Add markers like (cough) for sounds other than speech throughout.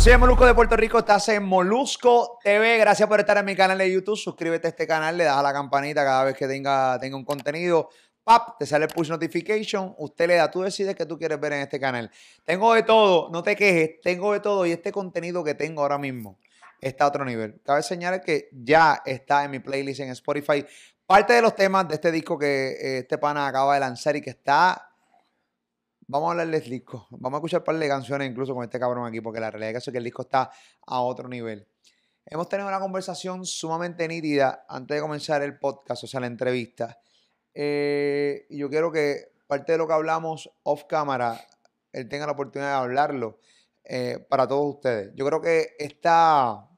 Soy Molusco de Puerto Rico, estás en Molusco TV. Gracias por estar en mi canal de YouTube. Suscríbete a este canal, le das a la campanita cada vez que tenga, tenga un contenido. Pap, te sale el push notification. Usted le da, tú decides qué tú quieres ver en este canal. Tengo de todo, no te quejes, tengo de todo y este contenido que tengo ahora mismo está a otro nivel. Cabe señalar que ya está en mi playlist en Spotify. Parte de los temas de este disco que eh, este pana acaba de lanzar y que está Vamos a hablar del disco. Vamos a escuchar un par de canciones incluso con este cabrón aquí, porque la realidad es que el disco está a otro nivel. Hemos tenido una conversación sumamente nítida antes de comenzar el podcast, o sea, la entrevista. Eh, yo quiero que parte de lo que hablamos off cámara, él tenga la oportunidad de hablarlo eh, para todos ustedes. Yo creo que esta,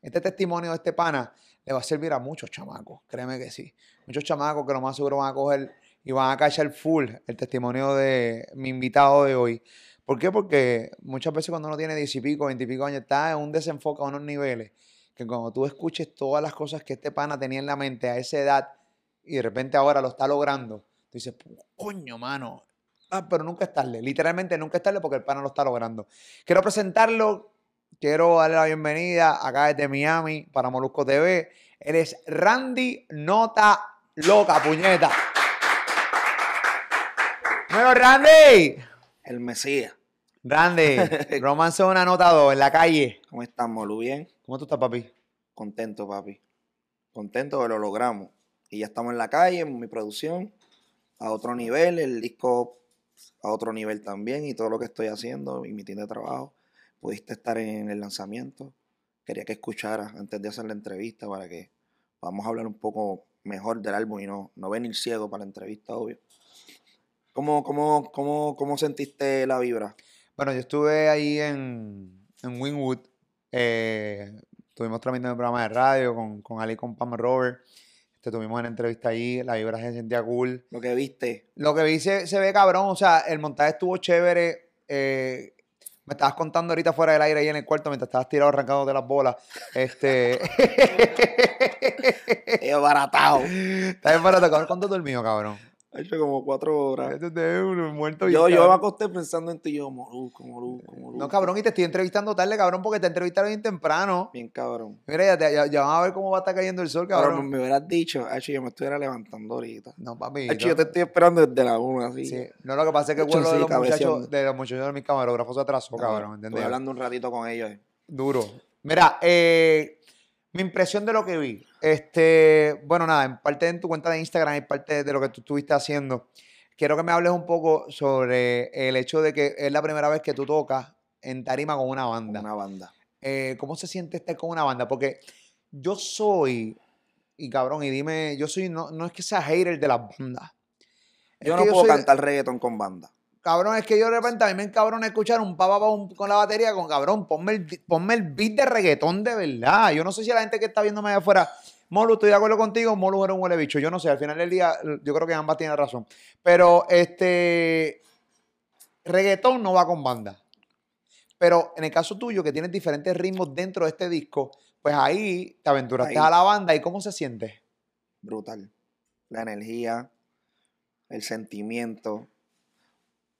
este testimonio de este pana le va a servir a muchos chamacos, créeme que sí. Muchos chamacos que lo más seguro van a coger y van a cachar full el testimonio de mi invitado de hoy. ¿Por qué? Porque muchas veces cuando uno tiene diez y pico, veinte y pico años, está en un desenfoque a unos niveles que cuando tú escuches todas las cosas que este pana tenía en la mente a esa edad y de repente ahora lo está logrando, tú dices, coño, mano. Ah, pero nunca es tarde. Literalmente nunca es tarde porque el pana lo está logrando. Quiero presentarlo, quiero darle la bienvenida acá desde Miami para Molusco TV. Él es Randy Nota Loca, puñeta. Bueno, Randy. El Mesías. Randy, (laughs) romance una nota dos en la calle. ¿Cómo estás, Molu? ¿Bien? ¿Cómo tú estás, papi? Contento, papi. Contento que lo logramos. Y ya estamos en la calle, en mi producción, a otro nivel, el disco a otro nivel también y todo lo que estoy haciendo y mi tienda de trabajo. Pudiste estar en el lanzamiento. Quería que escucharas antes de hacer la entrevista para que vamos a hablar un poco mejor del álbum y no, no venir ciego para la entrevista, obvio. ¿Cómo, cómo, cómo, cómo sentiste la vibra? Bueno, yo estuve ahí en, en Winwood. Eh, estuvimos transmitiendo un programa de radio con, con Ali con Pam Robert. Este, tuvimos una entrevista ahí, la vibra se sentía cool. Lo que viste. Lo que vi se, se ve cabrón, o sea, el montaje estuvo chévere. eh, me estabas contando ahorita fuera del aire ahí en el cuarto mientras estabas tirado arrancando de las bolas. Este. (laughs) Es baratado. (laughs) Está bien barato, cabrón. ¿Cuánto dormido, cabrón? Ha hecho como cuatro horas. Este te uno muerto Yo, yo me acosté pensando en ti. Yo, molusco, molusco, molusco. No, cabrón, y te estoy entrevistando tarde, cabrón, porque te entrevistaron bien temprano. Bien cabrón. Mira, ya, te- ya, ya van a ver cómo va a estar cayendo el sol, Cabrón, cabrón. me hubieras dicho, Hacho, yo me estuviera levantando ahorita. No, papi. Hacho, no. yo te estoy esperando desde la una, así. Sí. No, lo que pasa es que el Hecho, vuelo de sí, los muchachos, de los muchachos de mis camarógrafos se atrasó, No, cabrón, ¿entendés? hablando un ratito con ellos. eh. Duro. Mira, eh, mi impresión de lo que vi. Este, bueno, nada, en parte en tu cuenta de Instagram y parte de lo que tú estuviste haciendo. Quiero que me hables un poco sobre el hecho de que es la primera vez que tú tocas en tarima con una Con banda. una banda. Eh, ¿Cómo se siente estar con una banda? Porque yo soy, y cabrón, y dime, yo soy, no, no es que sea hater de las bandas. Yo no puedo soy cantar reggaeton con banda. Cabrón, es que yo de repente a mí me encabrona escuchar un papá con la batería con cabrón, ponme el, ponme el beat de reggaetón de verdad. Yo no sé si la gente que está viéndome allá afuera, Molu, estoy de acuerdo contigo, Molu era un huele bicho. Yo no sé, al final del día, yo creo que ambas tienen razón. Pero este reggaetón no va con banda. Pero en el caso tuyo, que tienes diferentes ritmos dentro de este disco, pues ahí te aventuraste Ahí. a la banda y cómo se siente. Brutal. La energía, el sentimiento.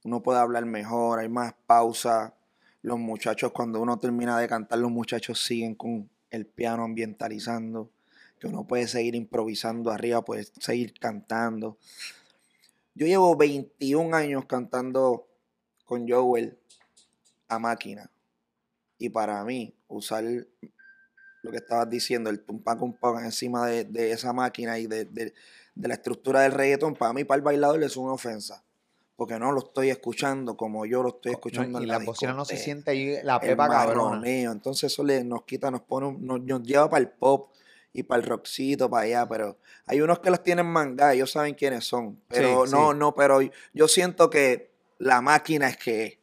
Uno puede hablar mejor, hay más pausa. Los muchachos, cuando uno termina de cantar, los muchachos siguen con el piano ambientalizando. Que uno puede seguir improvisando arriba, puede seguir cantando. Yo llevo 21 años cantando con Joel a máquina. Y para mí, usar lo que estabas diciendo, el tumpa compa encima de, esa máquina y de la estructura del reggaetón, para mí, para el bailador, es una ofensa. Porque no lo estoy escuchando como yo lo estoy escuchando y en la la bocina no se siente ahí la pepa cabrona. Entonces eso le, nos quita, nos pone, nos, nos lleva para el pop y para el rockcito, para allá, pero hay unos que los tienen manga, ellos saben quiénes son. Pero Sí, no, sí. no, pero yo siento que la máquina es que es.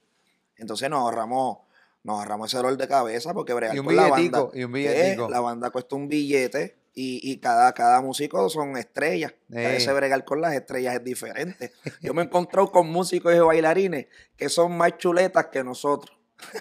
Entonces nos ahorramos, nos ahorramos ese dolor de cabeza porque bregar Y un con la banda. y un billetico. La banda cuesta un billete y, y cada, cada músico son estrellas. A Eh. veces bregar con las estrellas es diferente. Yo me he encontrado con músicos y bailarines que son más chuletas que nosotros.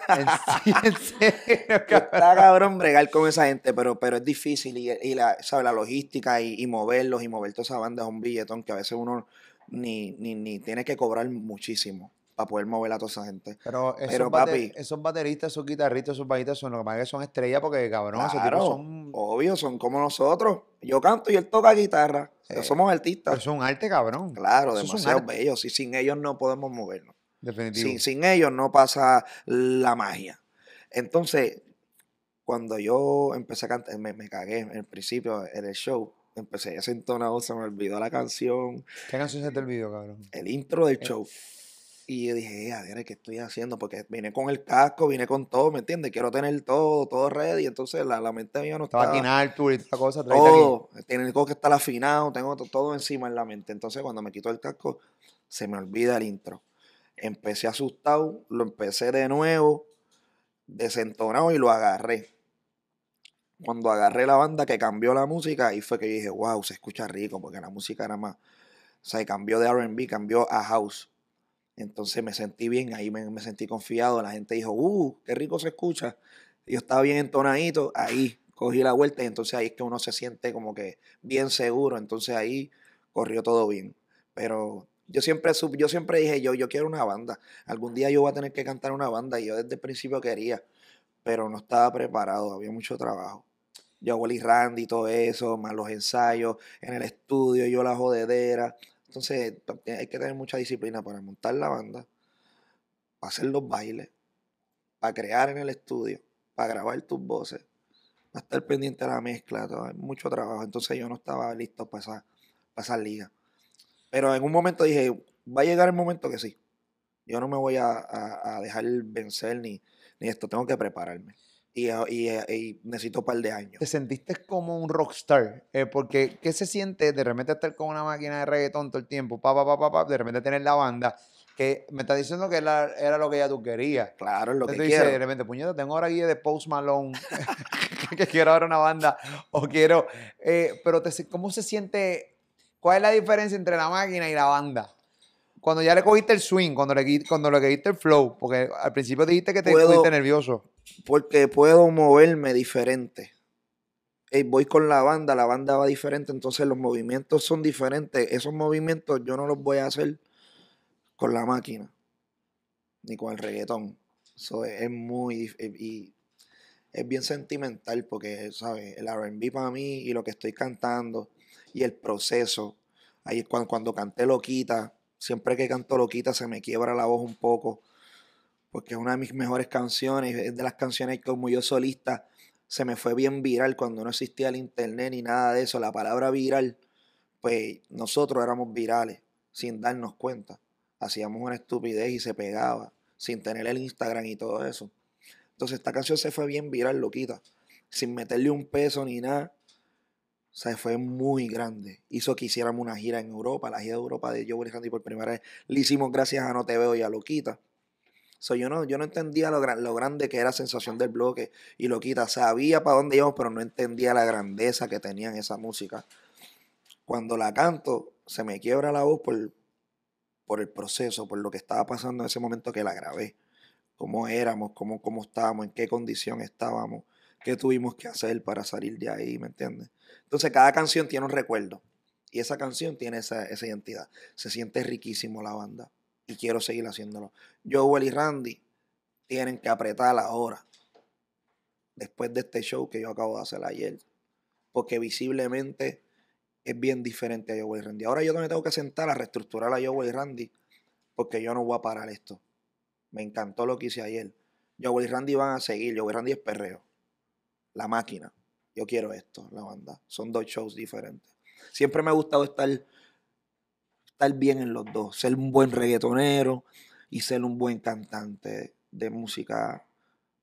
En, sí, en serio, Que (laughs) Está cabrón bregar con esa gente, pero, pero es difícil y, y la, ¿sabe? la logística y, y moverlos y mover toda esa banda es un billetón que a veces uno ni, ni, ni tiene que cobrar muchísimo. Para poder mover a toda esa gente. Pero esos, Pero, bate- papi. esos bateristas, esos guitarristas, esos bajistas son lo que es que son estrellas porque, cabrón, esos Claro, tipos son... obvio, son como nosotros. Yo canto y él toca guitarra. Eh, somos artistas. Pero es un arte, cabrón. Claro, eso demasiado arte. bellos. Y sin ellos no podemos movernos. Definitivo. Sin, sin ellos no pasa la magia. Entonces, cuando yo empecé a cantar, me, me cagué en el principio en el show. Empecé ese entonado, se me olvidó la canción, ¿Qué canción es del video, cabrón? el intro del Eh. show. Y yo dije, ver, ¿qué estoy haciendo? Porque vine con el casco, vine con todo, ¿me entiendes? Quiero tener todo, todo ready. Entonces la, la mente mía no Estaba estaba... aquí en Arthur y la cosa. Todo, que estar afinado, tengo to- todo encima en la mente. Entonces, cuando me quito el casco, se me olvida el intro. Empecé asustado, lo empecé de nuevo, desentonado y lo agarré. Cuando agarré la banda que cambió la música, ahí fue que yo dije, wow, se escucha rico, porque la música era más. O sea, cambió de RB, cambió a house. Entonces me sentí bien, ahí me, sentí confiado. La gente dijo, uh, qué rico se escucha. Yo estaba bien entonadito, ahí cogí la vuelta y entonces ahí es que uno se siente como que bien seguro. Entonces ahí corrió todo bien. Pero yo siempre, yo siempre dije, yo, yo quiero una banda. Algún día yo voy a tener que cantar una banda y yo desde el principio quería, pero no estaba preparado, había mucho trabajo. Yo, Wally Randy, todo eso, más los ensayos en el estudio, yo la jodedera. Entonces hay que tener mucha disciplina para montar la banda, para hacer los bailes, para crear en el estudio, para grabar tus voces, para estar pendiente de la mezcla, todo, hay mucho trabajo. Entonces yo no estaba listo para esa, para esa liga. Pero en un momento dije, va a llegar el momento que sí. Yo no me voy a, dejar vencer ni esto, tengo que prepararme. Y, y- y necesito un par de años. ¿Te sentiste como un rockstar? Eh, porque, ¿qué se siente de repente estar con una máquina de reggaetón todo el tiempo? Pa, pa, pa, pa, de repente tener la banda, que me está diciendo que era, era lo que ya tú querías. Claro, es lo que Entonces tú dices, de quiero. repente, puñeta, tengo ahora aquí de Post Malone, (laughs) que quiero ahora una banda, o quiero... eh, pero, te, ¿cómo se siente? ¿Cuál es la diferencia entre la máquina y la banda? Cuando ya le cogiste el swing, cuando le, cuando le cogiste el flow, porque al principio dijiste que te cogiste nervioso. Porque puedo moverme diferente. Voy con la banda, la banda va diferente, entonces los movimientos son diferentes. Esos movimientos yo no los voy a hacer con la máquina, ni con el reggaetón. Eso es, muy eh, y es bien sentimental porque, ¿sabes? El R&B para mí y lo que estoy cantando y el proceso. Ahí cuando, cuando canté Loquita, siempre que canto Loquita se me quiebra la voz un poco porque es una de mis mejores canciones, es de las canciones que como yo solista se me fue bien viral cuando no existía el internet ni nada de eso. La palabra viral, pues nosotros éramos virales sin darnos cuenta. Hacíamos una estupidez y se pegaba sin tener el Instagram y todo eso. Entonces esta canción se fue bien viral, loquita, sin meterle un peso ni nada. O sea, fue muy grande. Hizo que hiciéramos una gira en Europa, la gira de Europa de Joe Randy por primera vez. Le hicimos gracias a No Te Veo y a Loquita. So, yo, no, yo no entendía lo, lo grande que era Sensación del Bloque y Loquita. Sabía para dónde íbamos, pero no entendía la grandeza que tenían esa música. Cuando la canto, se me quiebra la voz por, por el proceso, por lo que estaba pasando en ese momento que la grabé. Cómo éramos, cómo, cómo estábamos, en qué condición estábamos, qué tuvimos que hacer para salir de ahí, ¿me entiendes? Entonces cada canción tiene un recuerdo. Y esa canción tiene esa, esa identidad. Se siente riquísimo la banda. Y quiero seguir haciéndolo. Joel y Randy tienen que apretar ahora. Después de este show que yo acabo de hacer ayer. Porque visiblemente es bien diferente a Joel y Randy. Ahora yo me tengo que sentar a reestructurar a Joel y Randy. Porque yo no voy a parar esto. Me encantó lo que hice ayer. Joel y Randy van a seguir. Joel y Randy es perreo. La máquina. Yo quiero esto, la banda. Son dos shows diferentes. Siempre me ha gustado estar, estar bien en los dos. Ser un buen reggaetonero y ser un buen cantante de música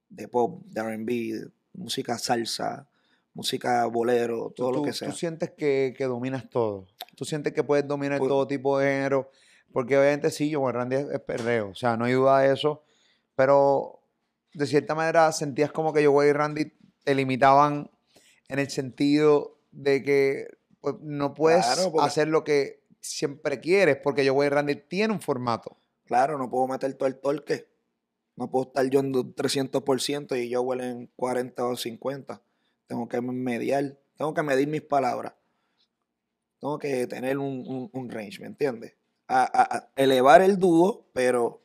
de pop, de RB, música salsa, música bolero, todo lo que sea. Tú sientes que, que dominas todo. Tú sientes que puedes dominar Pues- todo tipo de género. Porque obviamente sí, yo Randy es, es perreo. O sea, no hay duda de eso. Pero de cierta manera sentías como que yo y Randy te limitaban en el sentido de que pues, no puedes Claro, porque- hacer lo que siempre quieres. Porque yo y Randy tiene un formato. Claro, no puedo meter todo el torque. No puedo estar yo en un 300% y yo huele en 40 o 50. Tengo que mediar, tengo que medir mis palabras. Tengo que tener un, un- range, ¿me entiendes? A- a elevar el dúo, pero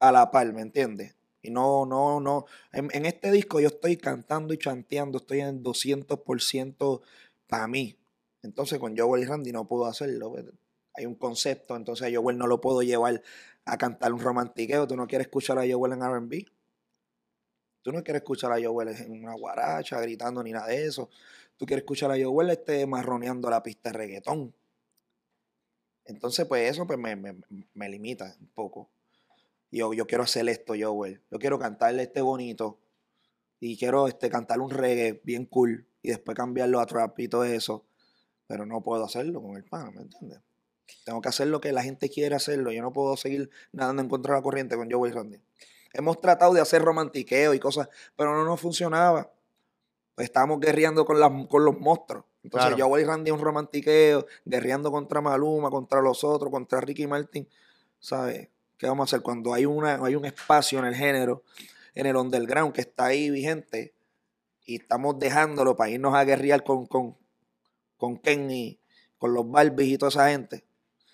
a la par, ¿me entiendes? Y no, no, no. En, en este disco yo estoy cantando y chanteando, estoy en 200% para mí. Entonces con Joel y Randy no puedo hacerlo. Hay un concepto, entonces a Joel no lo puedo llevar a cantar un romantiqueo. Tú no quieres escuchar a Joel en RB. Tú no quieres escuchar a Joel en una guaracha, gritando ni nada de eso. Tú quieres escuchar a Joel este marroneando la pista de reggaetón. Entonces, pues eso pues, me, me- me limita un poco. Yo, yo quiero hacer esto, Joel. Yo quiero cantarle este bonito. Y quiero este, cantarle un reggae bien cool. Y después cambiarlo a trap y todo eso. Pero no puedo hacerlo con el pana, ¿me entiendes? Tengo que hacer lo que la gente quiere hacerlo. Yo no puedo seguir nadando en contra de la corriente con Joel Randy. Hemos tratado de hacer romantiqueo y cosas, pero no nos funcionaba. Pues estábamos guerreando con, las, con los monstruos. Entonces, Claro. Joel Randy es un romantiqueo, guerreando contra Maluma, contra los otros, contra Ricky Martin. ¿Sabes? ¿Qué vamos a hacer? Cuando hay, una, hay un espacio en el género, en el underground, que está ahí vigente, y estamos dejándolo para irnos a guerrear con, con, con Ken y con los Barbies y toda esa gente.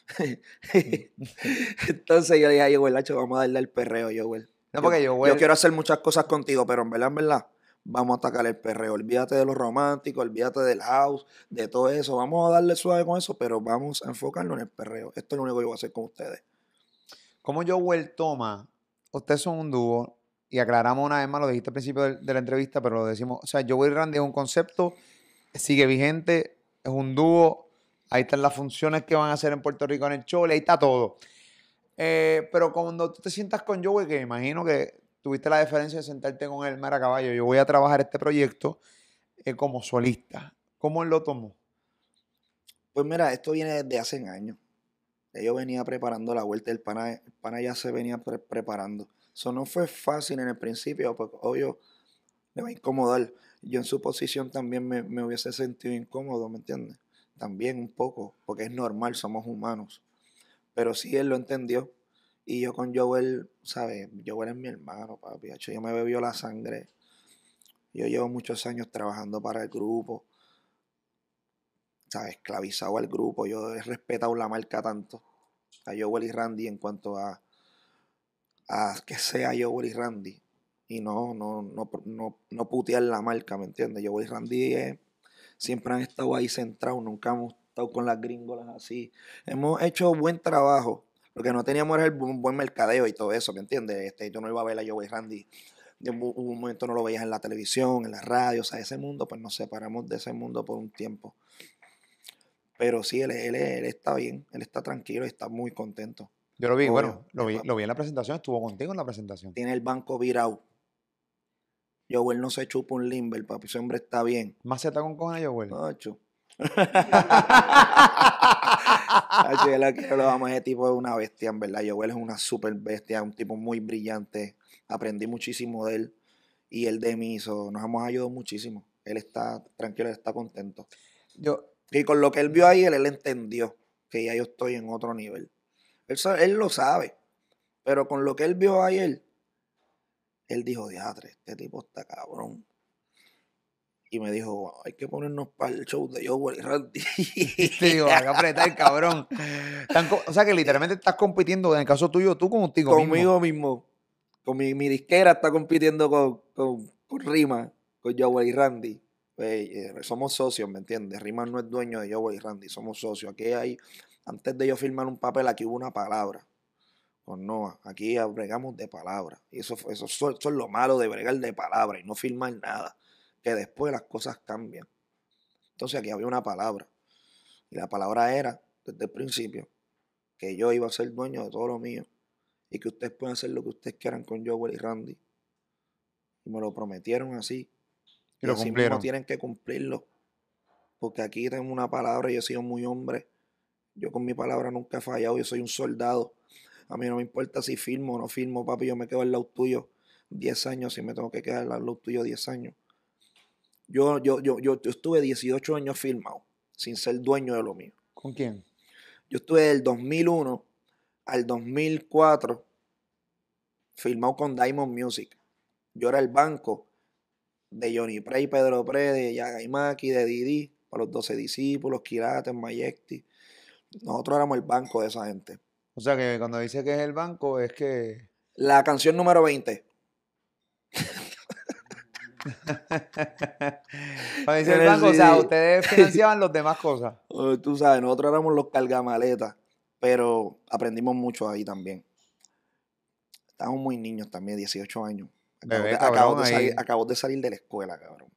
(laughs) Entonces yo le dije a Joel, "Hacho, vamos a darle el perreo, Joel. No, porque yo, Joel- yo quiero hacer muchas cosas contigo, pero en verdad, en verdad, vamos a atacar el perreo. Olvídate de lo romántico, olvídate del house, de todo eso. Vamos a darle suave con eso, pero vamos a enfocarnos en el perreo. Esto es lo único que yo voy a hacer con ustedes. Como Joel toma, ustedes son un dúo, y aclaramos una vez más, lo dijiste al principio de, la entrevista, pero lo decimos, o sea, Joel y Randy es un concepto, sigue vigente, es un dúo, ahí están las funciones que van a hacer en Puerto Rico en el y ahí está todo. Eh, pero cuando tú te sientas con Joel, que imagino que tuviste la diferencia de sentarte con él, Mara Caballo, yo voy a trabajar este proyecto eh, como solista. ¿Cómo él lo tomó? Pues mira, esto viene desde hace años. Yo venía preparando la vuelta, el pana, el pana ya se venía pre- preparando. Eso no fue fácil en el principio, porque obvio le va a incomodar. Yo en su posición también me, me hubiese sentido incómodo, ¿me entiendes? También un poco, porque es normal, somos humanos. Pero sí él lo entendió. Y yo con Joel, ¿sabes? Joel es mi hermano, papi. Yo me bebió la sangre. Yo llevo muchos años trabajando para el grupo. ¿sabes? Esclavizado al grupo. Yo he respetado la marca tanto. A Joel y Randy en cuanto a, a que sea Joel y Randy. Y no, no, no, no, no putear la marca, ¿me entiendes? Joel y Randy eh, siempre han estado ahí centrados. Nunca hemos estado con las gringolas así. Hemos hecho buen trabajo. Lo que no teníamos era el bu- buen mercadeo y todo eso, ¿me entiendes? Este, yo no iba a ver a Joel y Randy. De un, un momento no lo veías en la televisión, en la radio, o sea, ese mundo, pues nos separamos de ese mundo por un tiempo. Pero sí, él, él, él está bien, él está tranquilo y está muy contento. Yo lo vi, Obvio, bueno, lo vi, lo vi en la presentación, estuvo contigo en la presentación. Tiene el banco virado. Joel no se chupa un limber, papi, hombre está bien. Maceta con cojones, Joel. Nacho. Nacho, yo lo quiero, lo vamos, ese tipo es una bestia, en verdad. Joel es una super bestia, un tipo muy brillante. Aprendí muchísimo de él y él de mí, so, nos hemos ayudado muchísimo. Él está tranquilo, él está contento. Yo, Y con lo que él vio ahí, él, él entendió que ya yo estoy en otro nivel. Él, él lo sabe, pero con lo que él vio ayer, él dijo, diatre, este tipo está cabrón. Y me dijo, hay que ponernos para el show de Joel y Randy. (laughs) te digo, hay que apretar, cabrón. O sea que literalmente estás compitiendo, en el caso tuyo, tú contigo mismo. Conmigo mismo. Con mi, mi disquera está compitiendo con, con, con Rima, con Joel y Randy. Pues, eh, somos socios, ¿me entiendes? Rima no es dueño de Joel y Randy, somos socios. Aquí hay, antes de yo firmar un papel, aquí hubo una palabra con Noah. Aquí bregamos de palabra. Y eso, eso, eso es lo malo de bregar de palabra y no firmar nada. Que después las cosas cambian. Entonces aquí había una palabra. Y la palabra era, desde el principio, que yo iba a ser dueño de todo lo mío y que ustedes pueden hacer lo que ustedes quieran con Joel y Randy. Y me lo prometieron así. Y lo así mismo tienen que cumplirlo. Porque aquí tengo una palabra, yo he sido muy hombre. Yo con mi palabra nunca he fallado, yo soy un soldado. A mí no me importa si firmo o no firmo, papi, yo me quedo al lado tuyo 10 años, si me tengo que quedar al lado tuyo 10 años. Yo, yo, yo, yo, yo estuve 18 años firmado, sin ser dueño de lo mío. ¿Con quién? Yo estuve del 2001 al 2004 firmado con Diamond Music. Yo era el banco de Johnny Prey, Pedro Pre, de Yagaimaki, de Didi, para los 12 discípulos, Kirates, Mayekti. Nosotros éramos el banco de esa gente. O sea que cuando dice que es el banco, es que La canción número 20. (laughs) Cuando dice el banco, o sea, ustedes (laughs) financiaban las demás cosas. Eh, Tú sabes, nosotros éramos los cargamaletas, pero aprendimos mucho ahí también. Estábamos muy niños también, 18 años. Acabo, Bebé, de, cabrón, acabo de ahí. salir, acabo de salir de la escuela, cabrón.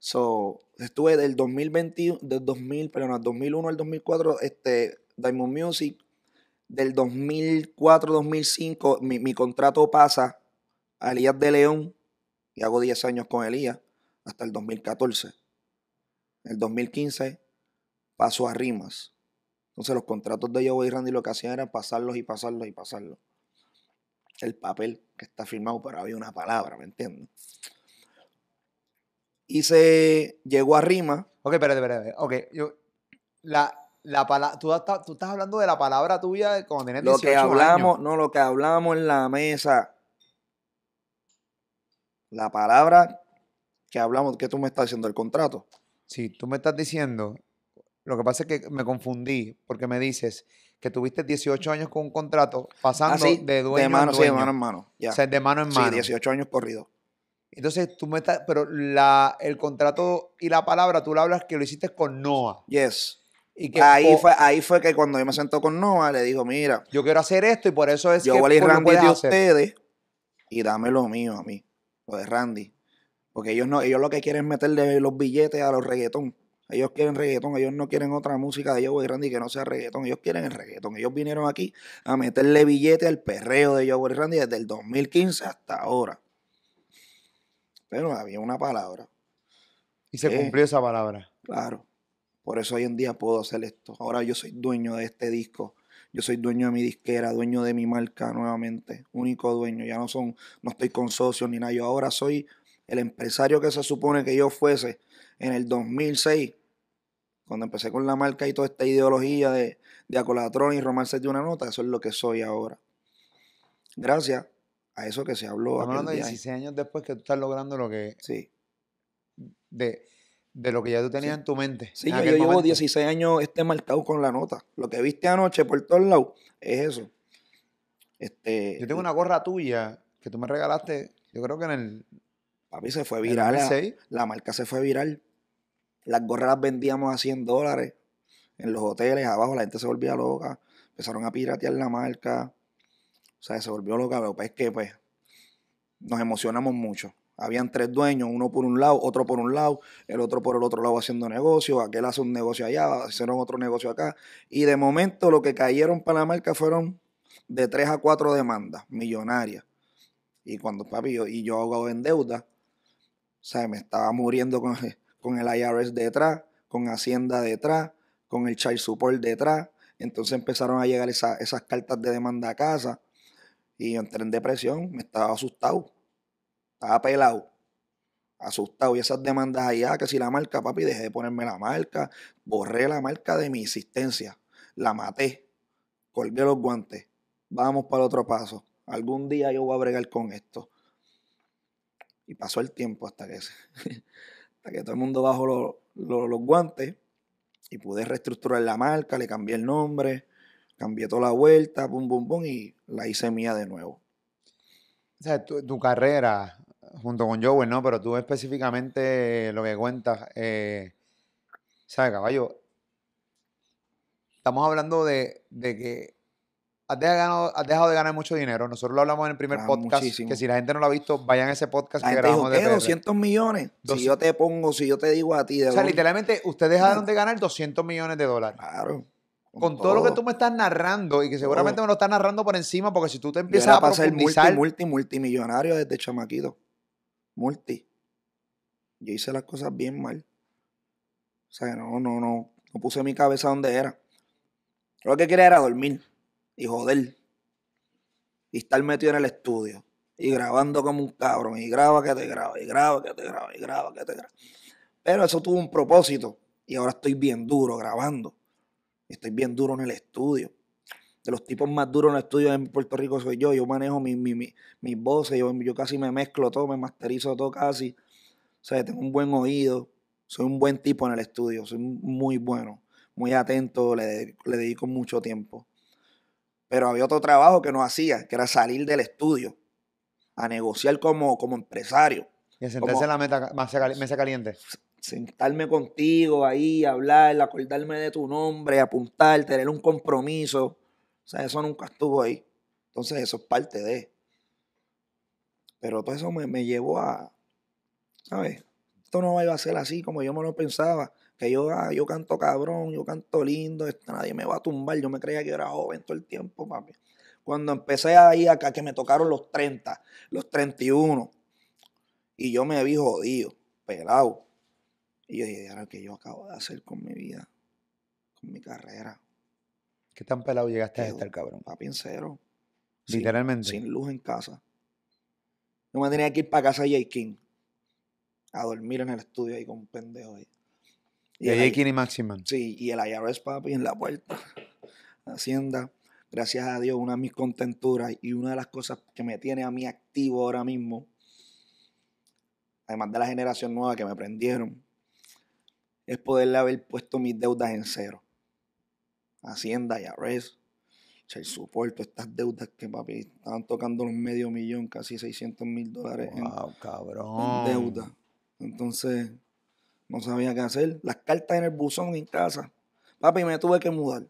So, estuve del 2021, del 2000, perdón, al 2001 al 2004, este, Diamond Music. Del 2004-2005, mi, mi contrato pasa a Elías de León y hago 10 años con Elías hasta el 2014. En el 2015 paso a Rimas. Entonces los contratos de Joe y Randy lo que hacían era pasarlos y pasarlos y pasarlos. El papel que está firmado, pero había una palabra, ¿me entiendes? Y se llegó a Rimas. Ok, espérate, espérate. Ok, yo. La, la pala- tú, estás, tú estás hablando de la palabra tuya cuando tenías Lo 18 que hablamos, años. no, lo que hablamos en la mesa. La palabra que hablamos, que tú me estás diciendo, el contrato. Sí, tú me estás diciendo. Lo que pasa es que me confundí porque me dices que tuviste 18 años con un contrato pasando Así, de dueño Ah, de mano, en sí, de dueño. mano en mano. Ya. O sea, de mano en sí, mano. 18 años corridos. Entonces tú me estás. Pero la, el contrato y la palabra tú la hablas que lo hiciste con Noah. Yes. Y que Ahí fue, ahí fue que cuando yo me sentó con Noah, le digo, mira, yo quiero hacer esto y por eso es yo que voy a ir Randy de ustedes y dame lo mío a mí, lo de Randy. Porque ellos no, ellos lo que quieren es meterle los billetes a los reggaetón. Ellos quieren reggaetón, ellos no quieren otra música de Joe Randy que no sea reggaetón. Ellos quieren el reggaetón. Ellos vinieron aquí a meterle billete al perreo de Joe Randy desde el 2015 hasta ahora. Pero había una palabra. Y se ¿Qué? cumplió esa palabra. Claro. Por eso hoy en día puedo hacer esto. Ahora yo soy dueño de este disco. Yo soy dueño de mi disquera, dueño de mi marca nuevamente. Único dueño. Ya no son, no estoy con socios ni nada. Yo ahora soy el empresario que se supone que yo fuese en el 2006. Cuando empecé con la marca y toda esta ideología de, de acolatrón y romarse de una nota, eso es lo que soy ahora. Gracias a eso que se habló. Estamos hablando de aquel día. 16 años después que tú estás logrando lo que. Sí. De, de lo que ya tú tenías Sí. en tu mente. Sí, yo, llevo momento. 16 años este marcado con la nota. Lo que viste anoche por todos lados es eso. Este, Yo tengo una gorra tuya que tú me regalaste, yo creo que en el. papi se fue viral. La, 2006. la marca se fue viral. Las gorras las vendíamos a 100 dólares en los hoteles abajo. La gente se volvía loca. Empezaron a piratear la marca. O sea, se volvió loca. Pero es que, pues, nos emocionamos mucho. Habían tres dueños, uno por un lado, otro por un lado, el otro por el otro lado haciendo negocio, aquel hace un negocio allá, hicieron otro negocio acá. Y de momento lo que cayeron para la marca fueron de tres a cuatro demandas millonarias. Y cuando papi yo, y yo ahogado en deuda, o sea, me estaba muriendo con, (laughs) con el IRS detrás, con Hacienda detrás, con el Child Support detrás. Entonces empezaron a llegar esa- esas cartas de demanda a casa. Y entré en depresión, me estaba asustado. Estaba pelado. Asustado. Y esas demandas allá, que si la marca, papi, dejé de ponerme la marca. Borré la marca de mi existencia. La maté. Colgué los guantes. Vamos para el otro paso. Algún día yo voy a bregar con esto. Y pasó el tiempo hasta que, (laughs) hasta que todo el mundo bajó lo- lo- los guantes y pude reestructurar la marca, le cambié el nombre, cambié toda la vuelta, pum, pum, pum, y la hice mía de nuevo. O sea, tu carrera junto con Joel, ¿no? Pero tú específicamente lo que cuentas, eh, ¿sabes, caballo? Estamos hablando de, de que has dejado, has dejado de ganar mucho dinero. Nosotros lo hablamos en el primer Ah, podcast, muchísimo. que si la gente no lo ha visto, vayan a ese podcast La que gente dijo, grabamos de ¿qué? PR. 200 millones. Dos- Si yo te pongo, si yo te digo a ti de O sea, dónde- literalmente, ustedes dejaron de ganar 200 millones de dólares. Claro. Con todo lo que tú me estás narrando y que seguramente Todo. me lo estás narrando por encima, porque si tú te Yo empiezas era a para ser multi, profundizar, multi, multimillonario desde chamaquito. Multi. Yo hice las cosas bien mal. O sea, no, no, no. No puse mi cabeza donde era. Lo que quería era dormir y joder. Y estar metido en el estudio. Y grabando como un cabrón. Y graba que te graba. Y graba que te graba. Y graba que te graba. Pero eso tuvo un propósito. Y ahora estoy bien duro grabando. Estoy bien duro en el estudio. De los tipos más duros en el estudio en Puerto Rico soy yo. Yo manejo mi, mi- mi- mis voces. Yo, yo casi me mezclo todo, me masterizo todo casi. O sea, tengo un buen oído. Soy un buen tipo en el estudio. Soy muy bueno. Muy atento. Le, le dedico mucho tiempo. Pero había otro trabajo que no hacía, que era salir del estudio a negociar como, como empresario. Y a sentarse Como- en la meta- mesa caliente. sentarme contigo ahí, hablar, acordarme de tu nombre, apuntar, tener un compromiso. O sea, eso nunca estuvo ahí. Entonces, eso es parte de. Pero todo eso me, me llevó a, ¿sabes? Esto no iba a ser así como yo me lo pensaba. Que yo, ah, yo canto cabrón, yo canto lindo, esto, nadie me va a tumbar. Yo me creía que era joven todo el tiempo, papi. Cuando empecé ahí acá, que me tocaron los 30, los 31, y yo me vi jodido, pelado. Y yo dije, ahora que yo acabo de hacer con mi vida, con mi carrera, ¿Qué tan pelado llegaste a estar, cabrón? papi en cero. Literalmente. Sin, luz en casa. Yo me tenía que ir para casa de J. King a dormir en el estudio ahí con un pendejo ahí. Y de J. y Maximan. Sí, y el IRS papi en la puerta. Hacienda. Gracias a Dios, una de mis contenturas y una de las cosas que me tiene a mí activo ahora mismo, además de la generación nueva que me prendieron, es poderle haber puesto mis deudas en cero. Hacienda, IRS, el soporte, estas deudas que papi estaban tocando los medio millón, casi 600 mil dólares en- Wow, en cabrón. deuda. Entonces, no sabía qué hacer. Las cartas en el buzón en casa. Papi, me tuve que mudar.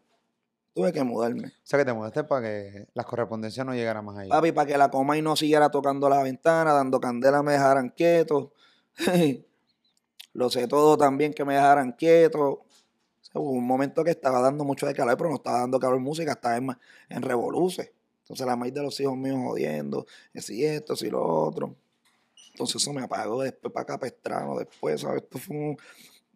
Tuve que mudarme. O sea, que te mudaste para que las correspondencias no llegaran más allá. Papi, para que la coma y no siguiera tocando la ventana, dando candela, me dejaran quieto. (laughs) Lo sé todo también que me dejaran quieto. Sea, hubo un momento que estaba dando mucho de calor, pero no estaba dando calor música, estaba en, en revoluce. Entonces la maíz de los hijos míos jodiendo, que si esto, si lo otro. Entonces eso me apagó después para Capestrano, después, ¿sabes? Esto fue un-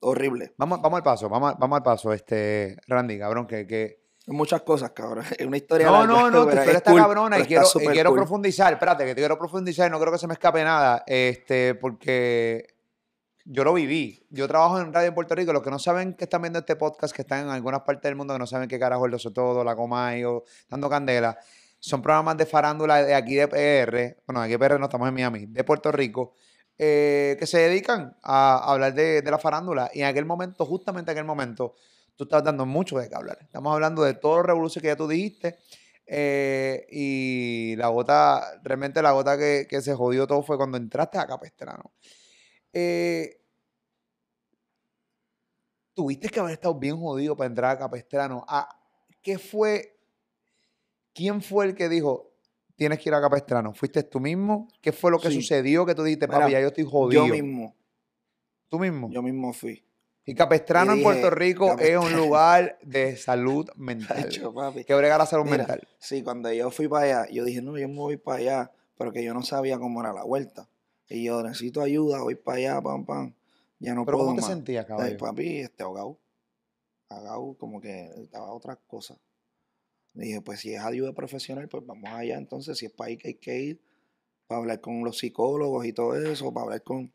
horrible. Vamos, vamos al paso, vamos, vamos al paso, este, Randy, cabrón, que, que... Muchas cosas, cabrón. (laughs) Es una historia No, larga, no, no, tu historia es está cool, cabrona y quiero, y quiero cool. profundizar, espérate, que te quiero profundizar, no creo que se me escape nada, este, porque yo lo viví. Yo trabajo en radio Puerto Rico, los que no saben que están viendo este podcast, que están en algunas partes del mundo, que no saben qué carajo es lo todo, la Comayo, dando candela, son programas de farándula de aquí de PR, bueno, aquí de PR no estamos en Miami, de Puerto Rico, eh, que se dedican a hablar de, la farándula. Y en aquel momento, justamente en aquel momento, tú estabas dando mucho de qué hablar. Estamos hablando de todo los revoluciones que ya tú dijiste. eh, y la gota, realmente la gota que, que se jodió todo fue cuando entraste a Capestrano. Eh, tuviste que haber estado bien jodido para entrar a Capestrano. Ah, ¿Qué fue? ¿Quién fue el que dijo, tienes que ir a Capestrano? ¿Fuiste tú mismo? ¿Qué fue lo que Sí. sucedió que tú dijiste, Mira, papi, ya yo estoy jodido? Yo mismo, ¿Tú mismo? yo mismo fui. y Capestrano y en Puerto Rico es un lugar de (laughs) salud mental. Papi. que brega la salud Mira, mental. Sí, cuando yo fui para allá, yo dije, no, yo me voy para allá, pero que yo no sabía cómo era la vuelta. Y yo necesito ayuda, voy para allá, pam, pam. Ya no Pero puedo ¿cómo te más. sentías, Ay, papi, este ahogado. Ahogado, como que estaba otras cosas. Dije, pues si es ayuda profesional, pues vamos allá. Entonces, si es para ahí que hay que ir, para hablar con los psicólogos y todo eso, para hablar con.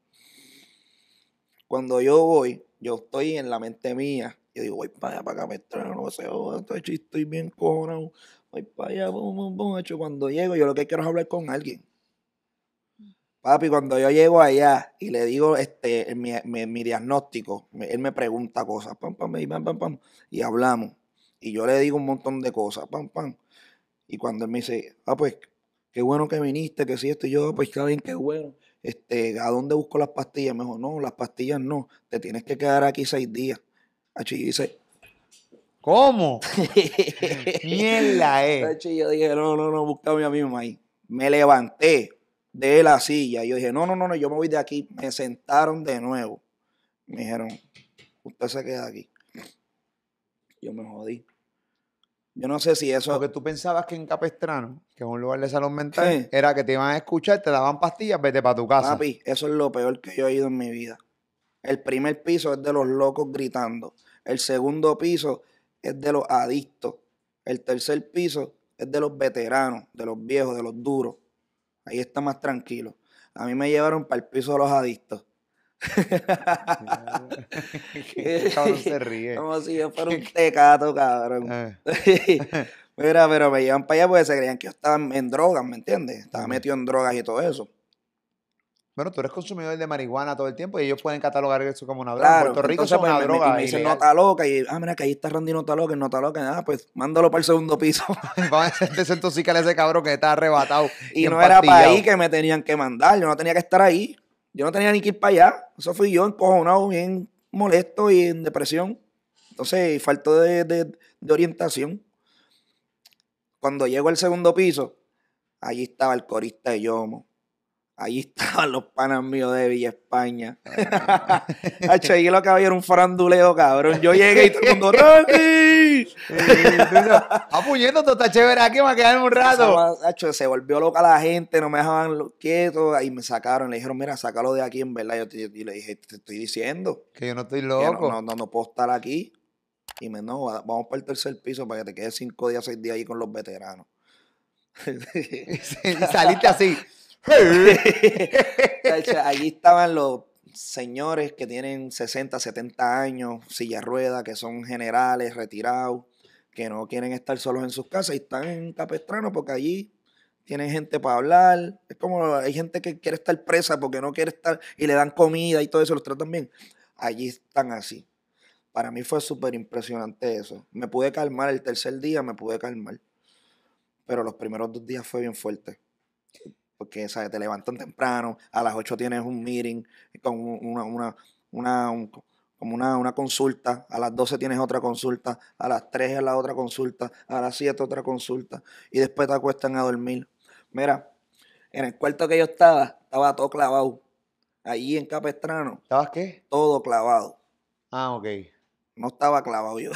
Cuando yo voy, yo estoy en la mente mía. Yo digo, voy para allá, para acá, me no sé, oh, estoy, estoy bien cojonado. Voy para allá, bum, bum, bum. hecho, Cuando llego, yo lo que quiero es hablar con alguien. Papi, cuando yo llego allá y le digo este, mi, mi- mi diagnóstico, él me pregunta cosas, pam, pam, y pam, pam, pam, y hablamos. Y yo le digo un montón de cosas, pam, pam. Y cuando él me dice, ah, pues, qué bueno que viniste, que sí, esto y yo, "Ah, pues está bien, qué bueno. Este, ¿a dónde busco las pastillas? Me dijo, no, las pastillas no, te tienes que quedar aquí seis días. Achi, dice, ¿Cómo? (laughs) Mierda, eh. Tacho, y yo dije, no, no, no, búscame a mí mismo ahí. Me levanté de la silla. Yo dije, no, no, no, no, yo me voy de aquí. Me sentaron de nuevo. Me dijeron, usted se queda aquí. Yo me jodí. Yo no sé si eso. Porque tú pensabas que en Capestrano, que es un lugar de salud mental, Sí. era que te iban a escuchar, te daban pastillas, vete para tu casa. Papi, eso es lo peor que yo he ido en mi vida. El primer piso es de los locos gritando. El segundo piso es de los adictos. El tercer piso es de los veteranos, de los viejos, de los duros. Ahí está más tranquilo. A mí me llevaron para el piso de los adictos. (laughs) Cabrón se ríe. Como si yo fuera un (laughs) tecato, cabrón. Eh, (laughs) Mira, pero me llevan para allá porque se creían que yo estaba en drogas, ¿me entiendes? Estaba metido en drogas y todo eso. Bueno, tú eres consumidor de marihuana todo el tiempo y ellos pueden catalogar eso como una droga. Claro, en Puerto Rico entonces, es una pues, me- droga Me, dicen ilegal. nota loca y, ah, mira que ahí está Randy nota loca, el nota loca, ah, pues mándalo para el segundo piso. (laughs) Vamos a desintoxicar a ese cabrón que está arrebatado. (laughs) y no era para ahí que me tenían que mandar, yo no tenía que estar ahí. Yo no tenía ni que ir para allá. Eso fui yo encojonado, bien molesto y en depresión. Entonces, falta de, de- de orientación. Cuando llego al segundo piso, allí estaba el corista de Yomo. Allí estaban los panas míos de Villa España. (laughs) Hacho, ahí lo que había era un faranduleo, cabrón. Yo llegué y todo el mundo, ¡Randy! Ah, puñeto, tú estás chévere aquí, me voy a quedar un rato. Hacho, se volvió loca la gente, no me dejaban quieto. Ahí me sacaron, le dijeron, mira, sácalo de aquí, en verdad. Yo, te- le dije, te estoy diciendo Que yo no estoy loco. no, no, no, no puedo estar aquí. Y me, no, va- vamos para el tercer piso para que te quedes cinco días, seis días ahí con los veteranos. (laughs) (laughs) y saliste así. (laughs) Allí estaban los señores que tienen 60, 70 años, silla de ruedas, que son generales, retirados, que no quieren estar solos en sus casas y están en Capestrano porque allí tienen gente para hablar. Es como hay gente que quiere estar presa porque no quiere estar y le dan comida y todo eso, los tratan bien. Allí están así. Para mí fue súper impresionante eso. Me pude calmar el tercer día, me pude calmar. Pero los primeros dos días fue bien fuerte porque ¿sabes? te levantan temprano, a las 8 tienes un meeting con un- una, una, una, un- como una, una consulta, a las 12 tienes otra consulta, a las 3 es la otra consulta, a las 7 otra consulta, y después te acuestan a dormir. Mira, en el cuarto que yo estaba, estaba todo clavado. Allí en Capestrano, ¿Estabas qué? todo clavado. Ah, ok. No estaba clavado yo.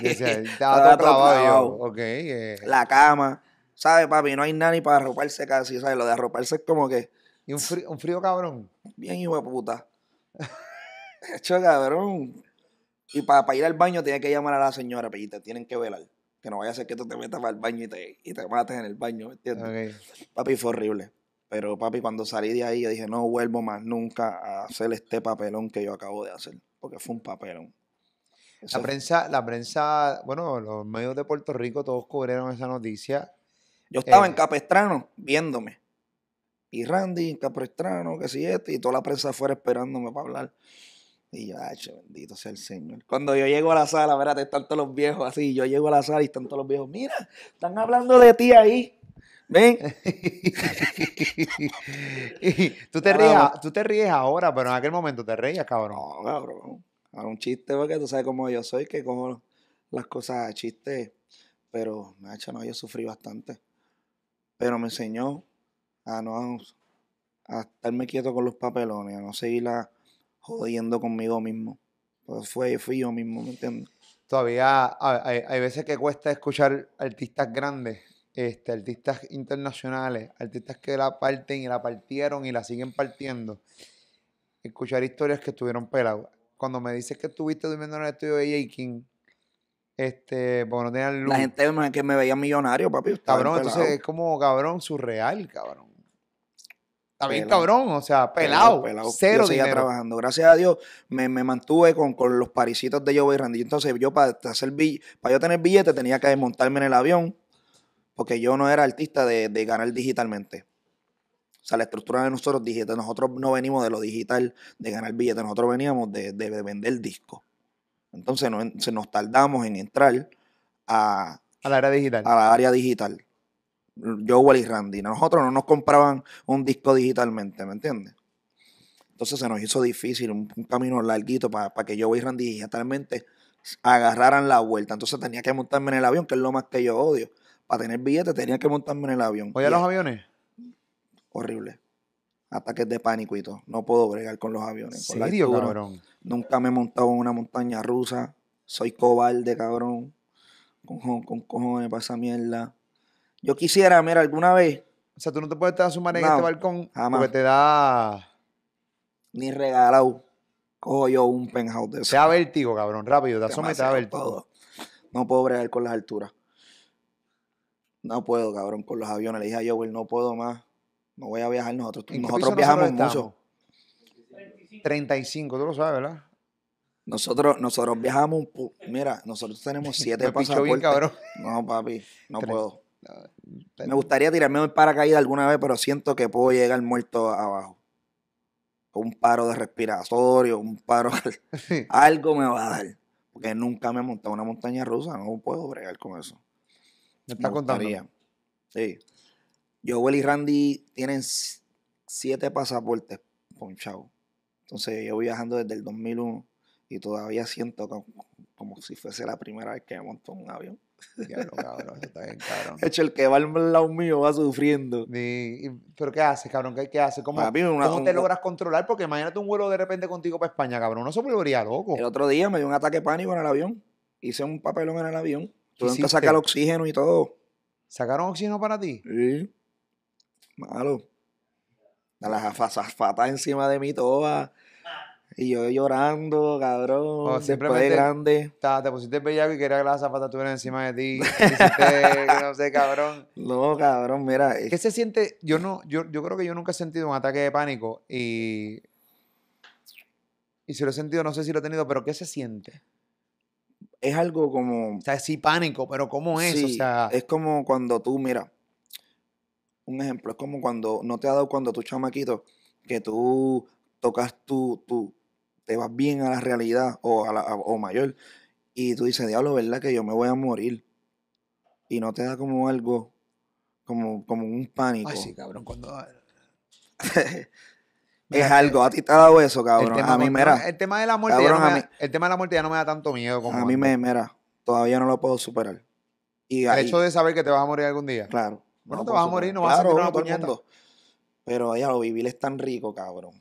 Decía, (laughs) estaba Estaba todo clavado yo. eh. La cama, ¿sabes, papi? No hay nada ni para arroparse casi, ¿sabes? Lo de arroparse es como que... Y un frío, un frío cabrón. Bien hijo de puta. (laughs) Hecho cabrón. Y para ir al baño tienes que llamar a la señora, pero te tienen que velar. Que no vaya a ser que tú te metas para el baño y te, y te mates en el baño, ¿me entiendes? Papi, fue horrible. Pero papi, cuando salí de ahí, yo dije, no vuelvo más nunca a hacer este papelón que yo acabo de hacer. Porque fue un papelón. Eso La prensa, la prensa, bueno, los medios de Puerto Rico todos cubrieron esa noticia. Yo estaba Eh. en Capestrano viéndome. Y Randy en Capestrano, que si este, y toda la prensa afuera esperándome para hablar. Y yo, ay, bendito sea el Señor. Cuando yo llego a la sala, espérate, están todos los viejos así. Yo llego a la sala y están todos los viejos. Mira, están hablando de ti ahí. Ven. (laughs) Tú te ríes, tú te ríes ahora, pero en aquel momento te reías, cabrón. No, cabrón. Era un chiste porque tú sabes cómo yo soy, que cojo las cosas a chiste. Pero, macho, no, yo sufrí bastante. Pero me enseñó a no a estarme quieto con los papelones, a no seguirla jodiendo conmigo mismo. Pues fue, fui yo mismo, ¿me entiendes? Todavía hay, hay- veces que cuesta escuchar artistas grandes, este, artistas internacionales, artistas que la parten y la partieron y la siguen partiendo. Escuchar historias que estuvieron pelados. Cuando me dices que estuviste durmiendo en el estudio de J. King, este, porque no tenían luz. La gente me- que me veía millonario, papi. Cabrón, pelado. entonces es como cabrón surreal, cabrón. Está bien, Pelado. cabrón, o sea, Pelado, pelado, pelado. cero yo seguía dinero. trabajando. Gracias a Dios me, me mantuve con, con los parisitos de Joe y Randy. Entonces yo para hacer para yo tener billete tenía que montarme en el avión porque yo no era artista de, de ganar digitalmente. O sea, la estructura de nosotros digital, nosotros no venimos de lo digital, de ganar billetes, nosotros veníamos de, de- de vender discos. Entonces no- se nos tardamos en entrar a, A la era digital. a la área digital. Joel y Randy. Nosotros no nos compraban un disco digitalmente, ¿me entiendes? Entonces se nos hizo difícil, un, un camino larguito para que Joel y Randy digitalmente agarraran la vuelta. Entonces tenía que montarme en el avión, que es lo más que yo odio. Para tener billetes tenía que montarme en el avión. Oye, los es aviones. horrible. Ataques de pánico y todo. No puedo bregar con los ¿En aviones. con la serio, altura. cabrón? Nunca me he montado en una montaña rusa. Soy cobarde, cabrón. Con, con cojones para esa mierda. Yo quisiera, mira, alguna vez, O sea, tú no te puedes estar sumar en No, este balcón jamás. porque te da, ni regalado, cojo yo un penthouse de te eso. da vértigo, cabrón. Rápido, te asomas y te da vértigo. todo. No puedo bregar con las alturas. No puedo, cabrón, con los aviones. Le dije a Joel, no puedo más. No voy a viajar nosotros. ¿En qué Nosotros viajamos nosotros mucho. estamos? 35, tú lo sabes, ¿verdad? Nosotros, nosotros viajamos, mira, nosotros tenemos (laughs) siete Me bien, cabrón. No, papi, no Tres. puedo. Me gustaría tirarme un paracaídas alguna vez, pero siento que puedo llegar muerto abajo. un paro de respiratorio, un paro, (laughs) (laughs) algo me va a dar. Porque nunca me he montado una montaña rusa, no puedo bregar con eso. ¿Me estás contando? Sí. Joel y Randy tienen siete pasaportes ponchados. Entonces yo voy viajando desde el 2001 y todavía siento como, como si fuese la primera vez que me monto en un avión. Diablo, cabrón, eso está bien, cabrón. (laughs) De hecho, el que va al lado mío va sufriendo. Y- ¿Pero qué haces, cabrón? ¿Qué, qué haces? ¿Cómo, Papi, una- cómo te logras controlar? Porque imagínate un vuelo de repente contigo para España, cabrón. No se volvería loco. El otro día me dio un ataque de pánico en el avión. Hice un papelón en el avión. Tuvieron que sacar oxígeno y todo. ¿Sacaron oxígeno para ti? Sí. Malo. A las azafatas encima de mí todas. Y yo llorando, cabrón. O después de simplemente- grande. Ta- Te pusiste bellaco y quería que las zapatas estuvieran encima de ti. (laughs) Hiciste, no sé, cabrón. No, cabrón, mira. ¿Qué se siente? Yo no, yo, yo creo que yo nunca he sentido un ataque de pánico y. Y si lo he sentido, no sé si lo he tenido, pero ¿qué se siente? es algo como. O sea, sí pánico, pero ¿cómo es? o sí, sea, es como cuando tú, mira. Un ejemplo, es como cuando. No te ha dado cuando tú, chamaquito, que tú tocas tu. tu te vas bien a la realidad o, a la, a- o mayor. Y tú dices, diablo, ¿verdad? Que yo me voy a morir. Y no te da como algo. Como, como un pánico. ay, sí, cabrón, cuando. (laughs) es algo. A ti te ha dado eso, el cabrón. tema, A mí, mira. el tema de la muerte, ya no me da- mí- el tema de la muerte ya no me da tanto miedo como A mí antes. me, mira. Todavía no lo puedo superar. Y el ahí, hecho de saber que te vas a morir algún día. Claro. Bueno, no te vas a morir, no vas a sentir una puñeta. mundo. Pero ya lo vivir es tan rico, cabrón.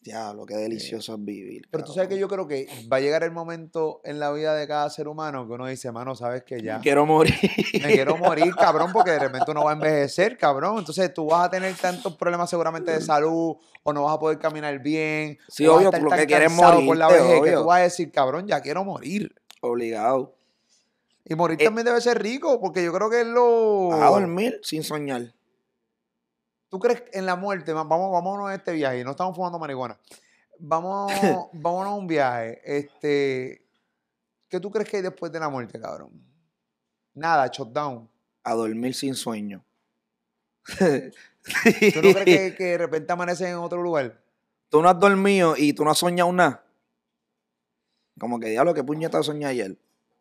Diablo, qué delicioso es vivir. Pero tú sabes que yo creo que va a llegar el momento en la vida de cada ser humano que uno dice, mano, sabes que ya Quiero morir. me quiero morir, cabrón, porque de repente uno va a envejecer, cabrón. Entonces tú vas a tener tantos problemas seguramente de salud o no vas a poder caminar bien. Sí, o vas a obvio, estar por lo tan que quieres cansado por la vejez que tú vas a decir, cabrón, ya quiero morir. Obligado. Y morir Eh, también debe ser rico, porque yo creo que es lo... A dormir sin soñar. ¿Tú crees en la muerte? Va- Vamos, vámonos a este viaje. No estamos fumando marihuana. Vamos, (laughs) vámonos a un viaje. Este, ¿Qué tú crees que hay después de la muerte, cabrón? Nada, shutdown. A dormir sin sueño. ¿Tú no crees que, (laughs) que de repente amaneces en otro lugar? Tú no has dormido y tú no has soñado nada. Como que diablo, qué puñeta soñé ayer.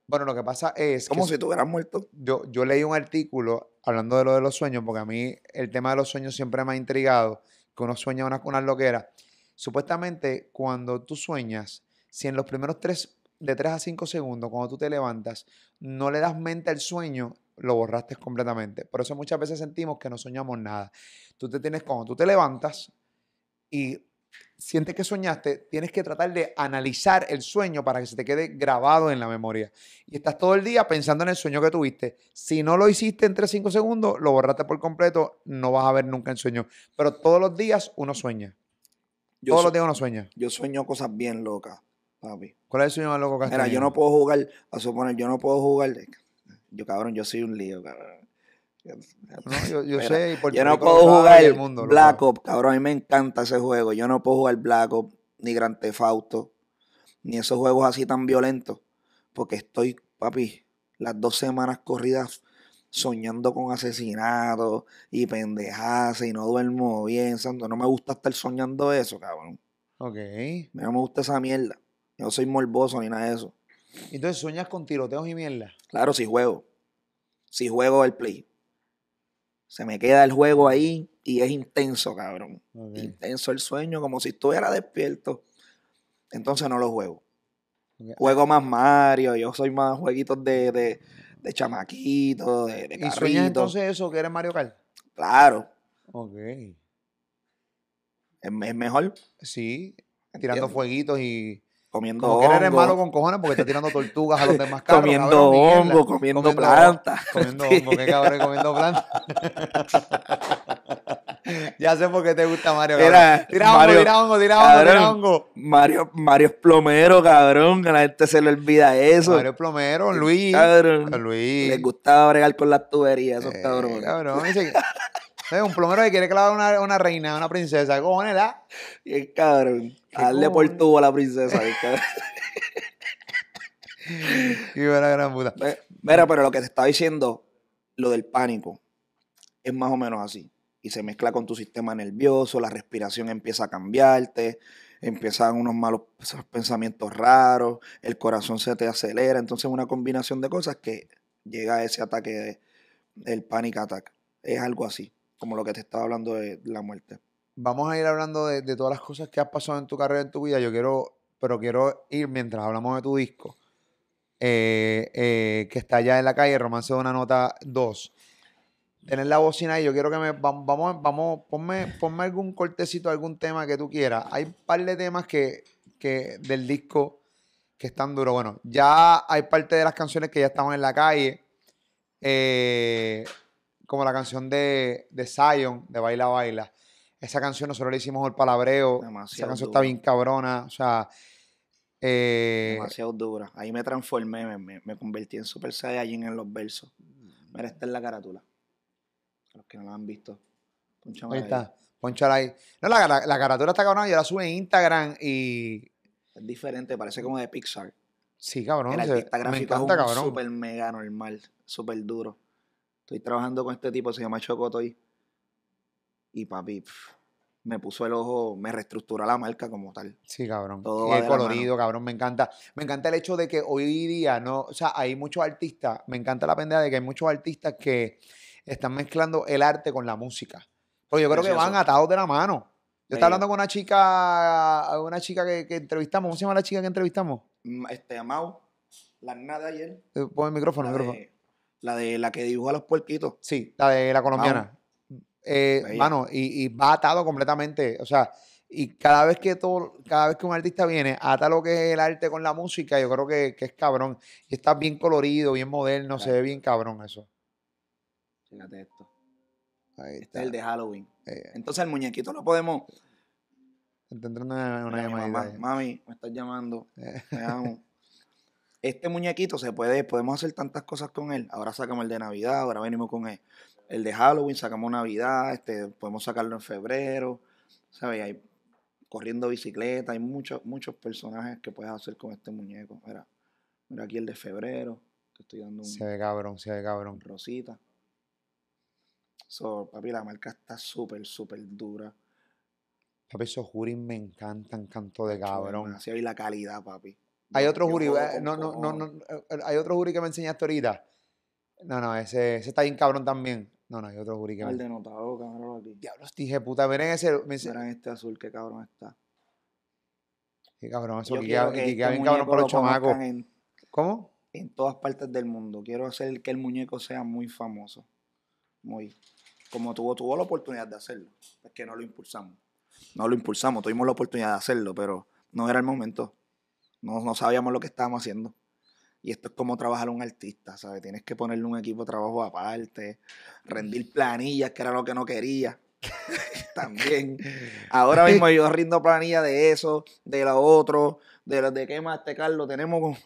Bueno, lo que pasa es Como si tú hubieras muerto. yo, yo leí un artículo hablando de lo de los sueños, porque a mí el tema de los sueños siempre me ha intrigado, que uno sueña unas unas loqueras. Supuestamente, cuando tú sueñas, si en los primeros tres, de 3 a 5 segundos, cuando tú te levantas, no le das mente al sueño, lo borraste completamente. Por eso muchas veces sentimos que no soñamos nada. Tú te tienes, cuando tú te levantas y sientes que soñaste, tienes que tratar de analizar el sueño para que se te quede grabado en la memoria. Y estás todo el día pensando en el sueño que tuviste. Si no lo hiciste en 3 5 segundos, lo borraste por completo, no vas a ver nunca el sueño. Pero todos los días uno sueña. Yo, todos los días uno sueña. yo sueño cosas bien locas, papi. ¿Cuál es el sueño más loco que has Mira, yo no puedo jugar, a suponer, yo no puedo jugar. Yo, cabrón, yo soy un lío, cabrón. Yo, yo Mira, sé, Yo no puedo jugar el mundo Black. Ops, cabrón. A mí me encanta ese juego. Yo no puedo jugar Black Ops, ni Grand Theft Auto, ni esos juegos así tan violentos. Porque estoy, papi, las dos semanas corridas soñando con asesinatos y pendejadas y no duermo bien. santo. No me gusta estar soñando eso, cabrón. Ok. No me gusta esa mierda. Yo no soy morboso ni nada de eso. Entonces sueñas con tiroteos y mierda. Claro, si juego. Si juego el play. Se me queda el juego ahí y es intenso, cabrón. Intenso el sueño, como si estuviera despierto. Entonces no lo juego. Juego más Mario, yo soy más jueguitos de, de, de chamaquito, de, de ¿Y sueñas entonces eso que eres Mario Kart? Claro, Ok. es, es mejor Sí, tirando fueguitos y... comiendo Como que eres hongo, malo con cojones porque está tirando tortugas a los demás (laughs) carros. comiendo cabrón, hongo, comiendo, Comiendo- planta. Comiendo hongo, qué (laughs) cabrón, comiendo planta. (laughs) ya sé por qué te gusta Mario. Tira hongo, Mario, tira hongo, tira hongo, tira hongo. Mario, Mario es plomero, cabrón, que a la gente se le olvida eso. Mario Plomero, Luis. Cabrón. Luis. Les gustaba bregar con las tuberías, esos Eh, cabrones. cabrón. Dice, es un plomero que quiere clavar una, una reina, una princesa. ¿Qué cojones da? Bien cabrón. ¿Qué A darle por tubo a la princesa. Qué (laughs) buena gran puta. Mira, pero lo que te estaba diciendo, lo del pánico, es más o menos así. y se mezcla con tu sistema nervioso, la respiración empieza a cambiarte, empiezan unos malos pensamientos raros, el corazón se te acelera, entonces una combinación de cosas que llega a ese ataque, el panic attack. Es algo así, como lo que te estaba hablando de la muerte. Vamos a ir hablando de, todas las cosas que has pasado en tu carrera, en tu vida. Yo quiero, pero quiero ir mientras hablamos de tu disco, eh, eh, que está allá en la calle, Romance de una Nota 2 tener la bocina ahí. Yo quiero que me. Vamos, vamos, ponme, ponme algún cortecito, algún tema que tú quieras. Hay un par de temas que, que del disco que están duros. Bueno, ya hay parte de las canciones que ya estaban en la calle. Eh, como la canción de, de Zion, de Baila Baila. Esa canción nosotros le hicimos el palabreo. Esa canción está bien cabrona. O sea. Eh, Demasiado dura. Ahí me transformé, me, me, convertí en Super Saiyajin en los versos. Mira, esta es la carátula los que no la han visto. Ahí está. Ponchala ahí. No, la, la, la caratura está cabrón. Yo la sube en Instagram y. Es diferente, parece como de Pixar. Sí, cabrón. El artista gráfico me encanta, es un súper mega normal, súper duro. Estoy trabajando con este tipo, se llama Chocotoy. Y papi, me puso el ojo, me reestructura la marca como tal. Sí, cabrón. Todo el colorido, cabrón, me encanta. Me encanta el hecho de que hoy día, no, o sea, hay muchos artistas, me encanta la pendeja de que hay muchos artistas que están mezclando el arte con la música. Porque yo creo que van atados de la mano. Yo estaba hablando con una chica, una chica que, entrevistamos. ¿Cómo se llama la chica que entrevistamos? Mm, este, Mau. La nada ayer. Eh, pon el micrófono, la micrófono. De, la de la que dibuja los puerquitos. Sí, la de la colombiana. Eh, mano, y, va atado completamente. O sea, y cada vez que todo, cada vez que un artista viene, ata lo que es el arte con la música, yo creo que, es cabrón. Y está bien colorido, bien moderno, se ve bien cabrón eso. Fíjate esto. este es el de Halloween. Eh. Entonces el muñequito lo podemos. Está entrando una, llamada. Mami, me estás llamando. Eh. amo. Este muñequito se puede, podemos hacer tantas cosas con él. Ahora sacamos el de Navidad, ahora venimos con él. El de Halloween, sacamos Navidad, este, podemos sacarlo en febrero. ¿Sabes? Hay corriendo bicicleta, hay muchos, muchos personajes que puedes hacer con este muñeco. Mira, mira aquí el de febrero. Te estoy dando un. Se ve cabrón, se ve cabrón. Rosita. So, papi, la marca está súper, súper dura. Papi, esos juris me encantan, canto de cabrón. Así y la calidad, papi. Hay otro jury, no, no, no, no, eh, hay otro jury que me enseñaste ahorita. No, no, ese, ese está bien cabrón también. No, no, hay otro jury que me... denotado, cabrón, aquí. Diablos, dije, puta, miren ese... Miren este azul, qué cabrón está. Qué cabrón, eso, que queda, este bien cabrón por los chamacos. ¿Cómo? En todas partes del mundo. Quiero hacer que el muñeco sea muy famoso. Muy como tuvo, tuvo la oportunidad de hacerlo, es que no lo impulsamos. No lo impulsamos, tuvimos la oportunidad de hacerlo, pero no era el momento. No, no sabíamos lo que estábamos haciendo. Y esto es como trabajar un artista, ¿sabes? Tienes que ponerle un equipo de trabajo aparte, rendir planillas, que era lo que no quería. (laughs) También. Ahora (laughs) mismo yo rindo planillas de eso, de lo otro, de lo de qué más este Carlos. Tenemos como,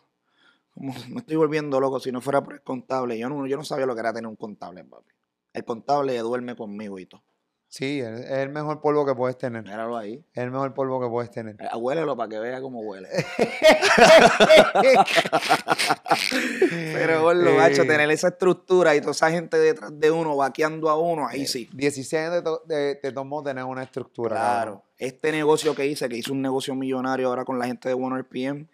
como, me estoy volviendo loco si no fuera por el contable. Yo no, yo no sabía lo que era tener un contable, papi el contable duerme conmigo y todo. Sí, es el mejor polvo que puedes tener. Míralo ahí. Es el mejor polvo que puedes tener. Eh, huélelo para que vea cómo huele. (laughs) Pero bueno, macho, tener esa estructura y toda esa gente detrás de uno, vaqueando a uno, ahí sí. 16 años te, tomó tener una estructura. Claro. Este negocio que hice, que hice un negocio millonario ahora con la gente de OneRPM,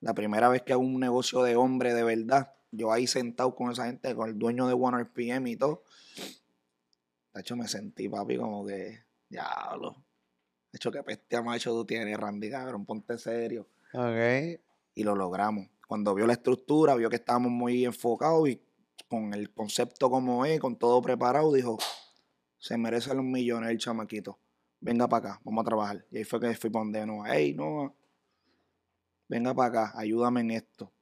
la primera vez que hago un negocio de hombre de verdad, yo ahí sentado con esa gente, con el dueño de OneRPM y todo de hecho, me sentí, papi, como que, diablo. De hecho, que peste macho tú tienes, Randy, cabrón, ponte serio. Ok. Y lo logramos. Cuando vio la estructura, vio que estábamos muy enfocados y con el concepto como es, con todo preparado, dijo, se merece los millones el chamaquito. Venga para acá, vamos a trabajar. Y ahí fue que fui para donde no, hey, no, venga para acá, ayúdame en esto.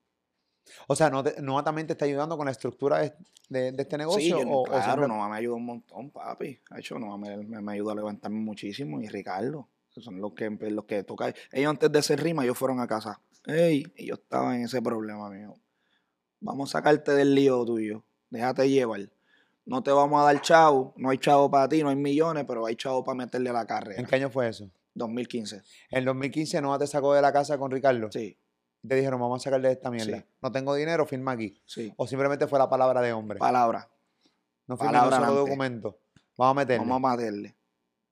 O sea, ¿no, no también te está ayudando con la estructura de, este negocio? Sí, o, claro, no me ayuda un montón, papi. Ha hecho, no me, me, ayuda a levantarme muchísimo. Y Ricardo, que son los que, los que tocan. Ellos antes de hacer rima, ellos fueron a casa. Ey, y yo estaba en ese problema, mío. Vamos a sacarte del lío tuyo. Déjate llevar. No te vamos a dar chavo. No hay chavo para ti, no hay millones, pero hay chavo para meterle a la carrera. ¿En qué año fue eso? 2015. ¿En 2015 no te sacó de la casa con Ricardo? Sí te dijeron, vamos a sacarle esta mierda. No tengo dinero, firma aquí. Sí. O simplemente fue la palabra de hombre. Palabra. No firma un solo documento. Vamos a meterle. Vamos a meterle.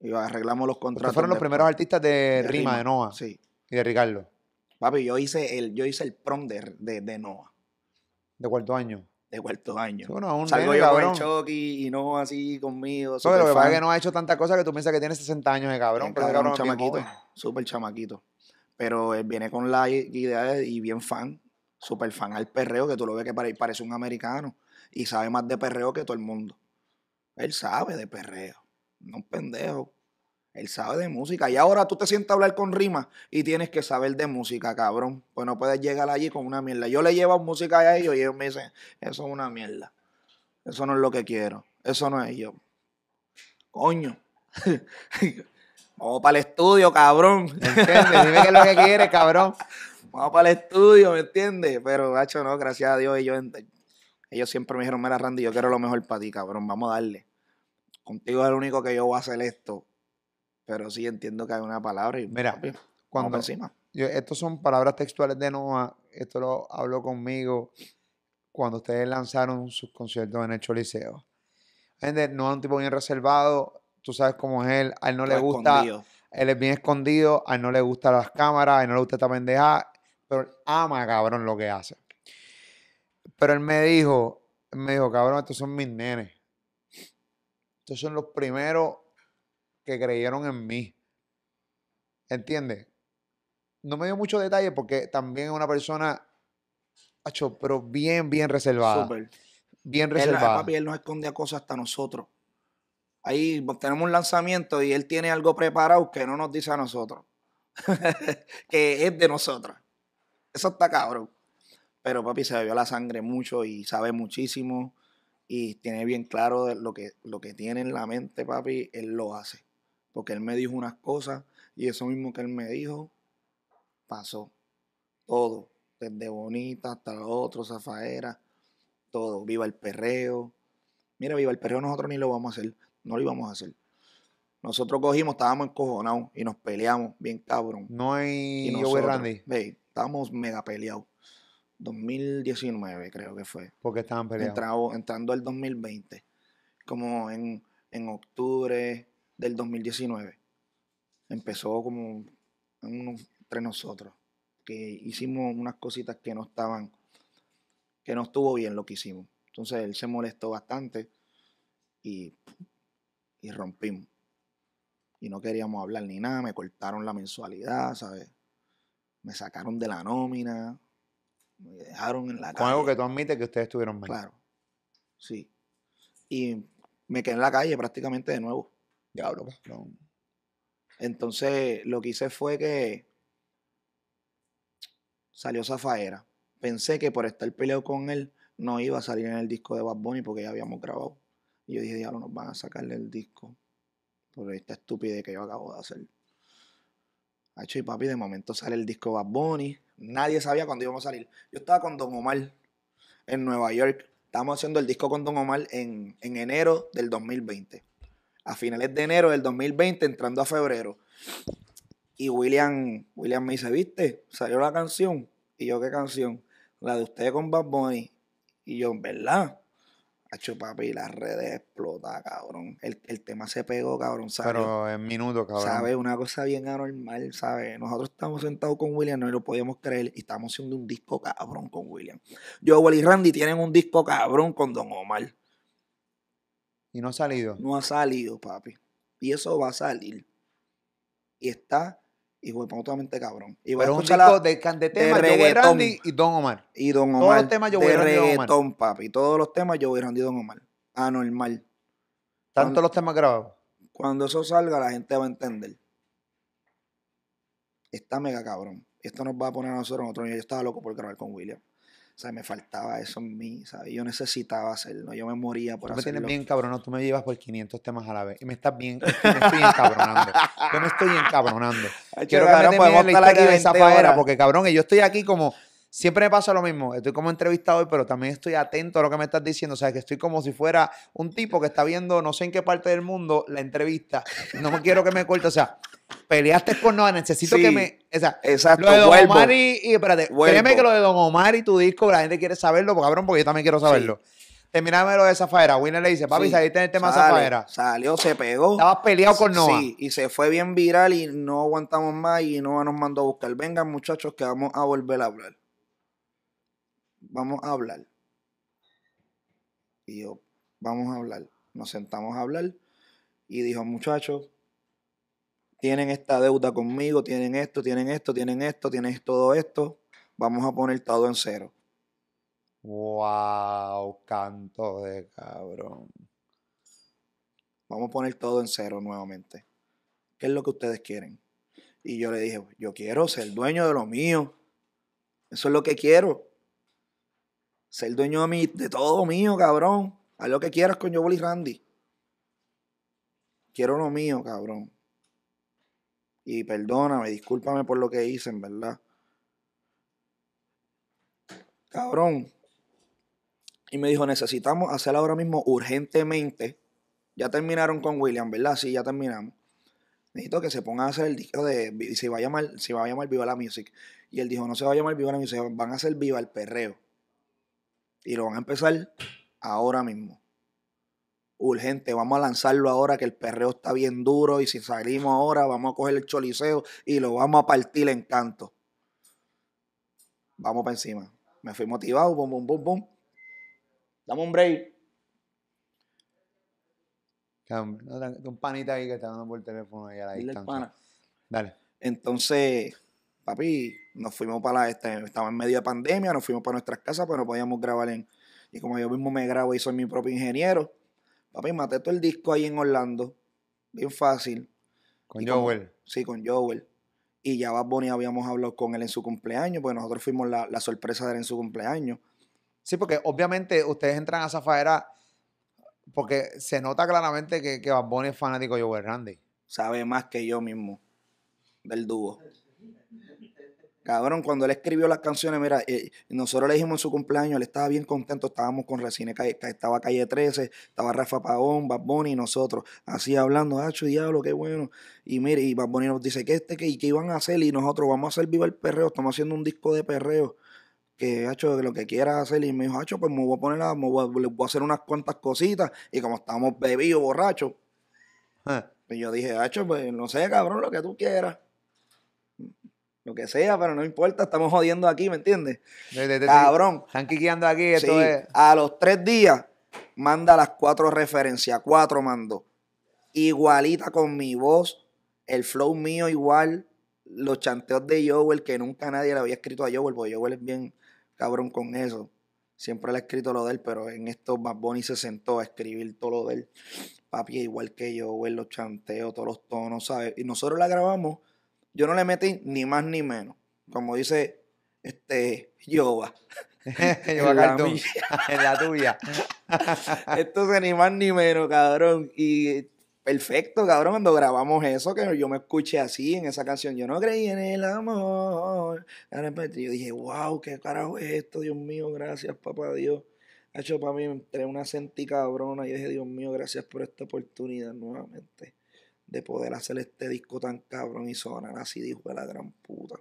Y arreglamos los contratos. fueron los después. primeros artistas de, De Rima, de Noah Sí. y de Ricardo. Papi, yo hice el, yo hice el prom de, de, de Noah, De cuarto año. de cuarto año. Bueno, un Salgo nene, yo con el Chucky y Noah así conmigo. Porque lo que pasa es que no ha hecho tantas cosas que tú piensas que tiene 60 años de cabrón. Bien Pero cabrón, cabrón chamaquito, súper chamaquito. Pero él viene con la idea de- y bien fan, súper fan al perreo, que tú lo ves que pare- parece un americano y sabe más de perreo que todo el mundo. Él sabe de perreo, no un pendejo. Él sabe de música. Y ahora tú te sientas a hablar con rimas y tienes que saber de música, cabrón. Pues no puedes llegar allí con una mierda. Yo le llevo música a ellos y ellos me dicen, eso es una mierda. Eso no es lo que quiero. Eso no es yo. Coño. (laughs) Vamos para el estudio, cabrón. ¿Entiendes? Dime qué es lo que quieres, cabrón. Vamos para el estudio, ¿me entiendes? Pero, macho, no, gracias a Dios, ellos, ellos siempre me dijeron, mira, Randy, yo quiero lo mejor para ti, cabrón, vamos a darle. Contigo es el único que yo voy a hacer esto. Pero sí entiendo que hay una palabra y, Mira, papi, Cuando, encima. yo, estos son palabras textuales de Noah. Esto lo habló conmigo cuando ustedes lanzaron sus conciertos en el Choliseo. Gente, Noah es un tipo bien reservado. Tú sabes cómo es él. A él no le gusta. escondido. Él es bien escondido. A él no le gustan las cámaras. A él no le gusta esta pendeja. Pero él ama, cabrón, lo que hace. Pero él me dijo, él me dijo, cabrón, estos son mis nenes. Estos son los primeros que creyeron en mí. ¿Entiendes? No me dio mucho detalle porque también es una persona, pero bien, bien reservada. Súper. Bien Él, reservada. papi, él nos escondía cosas hasta nosotros. Ahí tenemos un lanzamiento y él tiene algo preparado que no nos dice a nosotros. (laughs) que es de nosotros. Eso está cabrón. Pero papi se bebió la sangre mucho y sabe muchísimo. Y tiene bien claro lo que, lo que tiene en la mente, papi, él lo hace. Porque él me dijo unas cosas y eso mismo que él me dijo, pasó. Todo. Desde bonita hasta lo otro, zafaera todo. Viva el perreo. Mira, viva el perreo, nosotros ni lo vamos a hacer. No lo íbamos a hacer. Nosotros cogimos, estábamos encojonados y nos peleamos bien cabrón. No hay Y nosotros, Randy. estábamos mega peleados. 2019 creo que fue. Porque estaban peleados. Entrado- entrando al 2020. Como en, en octubre del 2019. Empezó como entre nosotros. Que hicimos unas cositas que no estaban, que no estuvo bien lo que hicimos. Entonces él se molestó bastante y, y rompimos. Y no queríamos hablar ni nada, me cortaron la mensualidad, ¿sabes? Me sacaron de la nómina, me dejaron en la Con algo calle. que tú admites que ustedes estuvieron mal. Claro. Sí. Y me quedé en la calle prácticamente de nuevo. Diablo, cabrón. Entonces, lo que hice fue que salió Zafaera. Pensé que por estar peleado con él no iba a salir en el disco de Bad Bunny porque ya habíamos grabado. Y yo dije, diablo, nos van a sacarle el disco por esta estupidez que yo acabo de hacer. Hacho y papi, de momento sale el disco Bad Bunny. Nadie sabía cuándo íbamos a salir. Yo estaba con Don Omar en Nueva York. Estábamos haciendo el disco con Don Omar en, en enero del 2020. A finales de enero del 2020, entrando a febrero. Y William, William me dice, ¿viste? Salió la canción. Y yo, ¿qué canción? La de usted con Bad Bunny. Y yo, ¿verdad? Hacho, papi, las redes explotan, cabrón. El, el tema se pegó, cabrón, ¿sabes? Pero en minutos, cabrón. ¿Sabes? Una cosa bien anormal, ¿sabes? Nosotros estamos sentados con William, no lo podíamos creer, y estamos haciendo un disco cabrón con William. Joel y Randy tienen un disco cabrón con Don Omar. Y no ha salido. No ha salido, papi. Y eso va a salir. Y está, hijo de totalmente cabrón. Y Pero un disco la- de, de temas, Joey reggaetón. Randy y Don Omar. y Don todos Omar. los temas Joey de y Don Omar. reggaetón, papi. Todos los temas Joey Randy y Don Omar. Anormal. Tanto Cuando- los temas grabados. Cuando eso salga, la gente va a entender. Está mega cabrón. Esto nos va a poner a nosotros en otro nivel. Yo estaba loco por grabar con William. O sea, me faltaba eso en mí, ¿sabes? Yo necesitaba hacerlo. Yo me moría por Tú me tienes hacerlo. bien cabrón, tú me llevas por 500 temas a la vez. Y me estás bien, me estoy encabronando. Yo me estoy encabronando. (laughs) Quiero que me podemos estar aquí historia de 20 Zafaera, horas. porque cabrón, yo estoy aquí como, siempre me pasa lo mismo, estoy como entrevistador, pero también estoy atento a lo que me estás diciendo, o sea, que estoy como si fuera un tipo que está viendo no sé en qué parte del mundo la entrevista, no me quiero que me corte, o sea, peleaste con no, necesito que Sí, me, o sea, Exacto, lo de Don vuelvo. Omar y, y espérate, Vuelvo. créeme que lo de Don Omar y tu disco, la gente quiere saberlo, porque, cabrón, porque yo también quiero saberlo. terminame lo de Zafaera. Winner le dice, papi, Sí, saliste en el tema de Zafaera. Salió, se pegó. Estabas peleado con Noah. Sí, y se fue bien viral y no aguantamos más y Noah nos mandó a buscar. Vengan muchachos que vamos a volver a hablar. Vamos a hablar. Y yo, vamos a hablar. Nos sentamos a hablar y dijo, muchachos, tienen esta deuda conmigo, tienen esto, tienen esto, tienen esto, tienen todo esto. Vamos a poner todo en cero. Wow, canto de cabrón. Vamos a poner todo en cero nuevamente. ¿Qué es lo que ustedes quieren? Y yo le dije, yo quiero ser dueño de lo mío. Eso es lo que quiero. Ser dueño de, mi, de todo mío, cabrón. Haz lo que quieras con Joel y Randy. Quiero lo mío, cabrón. Y perdóname, discúlpame por lo que hice, en verdad. Cabrón. Y me dijo, necesitamos hacer ahora mismo urgentemente. Ya terminaron con William, ¿verdad? Sí, ya terminamos. Necesito que se pongan a hacer el disco de. Se va a llamar, se va a llamar Viva la Music. Y él dijo, no se va a llamar Viva la Music, van a hacer Viva el Perreo. Y lo van a empezar ahora mismo. Urgente, vamos a lanzarlo ahora que el perreo está bien duro. Y si salimos ahora, vamos a coger el choliseo y lo vamos a partir en canto. Vamos para encima. Me fui motivado, bum, bum, bum, bum. Dame un break. Un panita ahí que está dando por teléfono ahí a la Dile distancia. pana. Dale. Entonces, papi, nos fuimos para la, este, estaba en medio de pandemia, nos fuimos para nuestras casas, pero no podíamos grabar en. Y como yo mismo me grabo y soy mi propio ingeniero, papi, maté todo el disco ahí en Orlando. Bien fácil. Con Y como- Joel. Sí, con Joel. Y ya Bad Bunny habíamos hablado con él en su cumpleaños, porque nosotros fuimos la, la sorpresa de él en su cumpleaños. Sí, porque obviamente ustedes entran a Zafaera porque se nota claramente que, que Bad Bunny es fanático de Joel Randy. Sabe más que yo mismo del dúo. Cabrón, cuando él escribió las canciones, mira, eh, nosotros le dijimos en su cumpleaños, él estaba bien contento, estábamos con Resine, estaba Calle 13, estaba Rafa Pagón, Bad Bunny y nosotros, así hablando, hacho, diablo, qué bueno. Y mire, y Bad Bunny nos dice, ¿qué este, qué, y qué iban a hacer? Y nosotros vamos a hacer Viva el Perreo, estamos haciendo un disco de perreo, que, hacho, lo que quieras hacer. Y me dijo, hacho, pues me voy a poner, a, me voy a, le voy a hacer unas cuantas cositas. Y como estábamos bebidos, borrachos, Ah, y yo dije, hacho, pues no sé, cabrón, lo que tú quieras. Lo que sea, pero no importa, estamos jodiendo aquí, ¿me entiendes? de- de- de- Cabrón. Están quiqueando aquí, esto Sí, es. a los tres días, manda las cuatro referencias, cuatro mandó. Igualita con mi voz, el flow mío igual, los chanteos de Joel, que nunca nadie le había escrito a Joel, porque Joel es bien cabrón con eso. Siempre le ha escrito lo de él, pero en esto Bad Bunny se sentó a escribir todo lo de él. Papi, igual que Joel, los chanteos, todos los tonos, ¿sabes? Y nosotros la grabamos, yo no le metí ni más ni menos. Como dice este. Yo (laughs) En la (laughs) en la tuya. (laughs) Esto es ni más ni menos, cabrón. Y perfecto, cabrón, cuando grabamos eso, que yo me escuché así en esa canción. Yo no creí en el amor. Yo dije, wow, qué carajo es esto, Dios mío, gracias, papá Dios. Ha hecho para mí, me entré una sentí cabrona. Y dije, Dios mío, gracias por esta oportunidad nuevamente de poder hacer este disco tan cabrón y sonar así, dijo de la gran puta.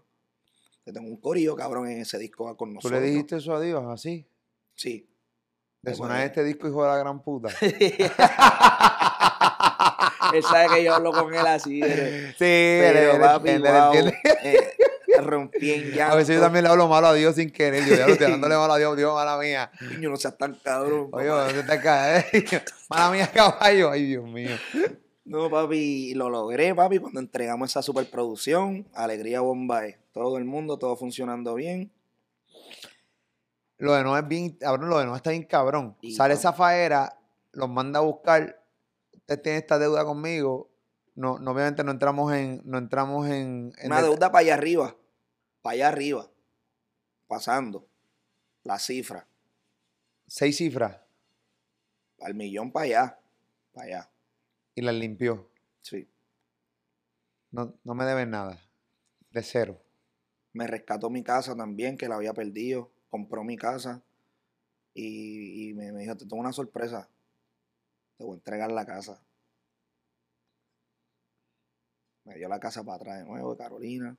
Yo tengo un corillo, cabrón, en ese disco con ¿Tú nosotros. le dijiste eso a Dios así? Sí. De sonar este disco, hijo de la gran puta. (laughs) él sabe que yo hablo con él así. de- Sí, Pero, él- él papi, él wow, entiende. eh, rompí en (laughs) llanto. A veces yo también le hablo malo a Dios sin querer. Yo ya lo estoy hablándole (laughs) malo a Dios, Dios, mala mía. Yo no seas tan cabrón. Oye. ¿dónde está acá? eh? Mala mía, caballo. Ay, Dios mío. No, papi, lo logré, papi, cuando entregamos esa superproducción. Alegría Bombay. Todo el mundo, todo funcionando bien. Lo de no es bien, cabrón, lo de no está bien cabrón. Y Sale no. esa faera, los manda a buscar. Usted tiene esta deuda conmigo. No, no, obviamente no entramos en, no entramos en, en Una deuda para allá arriba. Para allá arriba. Pasando. La cifra. seis cifras Al millón para allá. Para allá. Y las limpió. Sí. No, no me deben nada. De cero. Me rescató mi casa también, que la había perdido. Compró mi casa. Y, y me, me dijo, te tengo una sorpresa. Te voy a entregar la casa. Me dio la casa para atrás de nuevo de Carolina.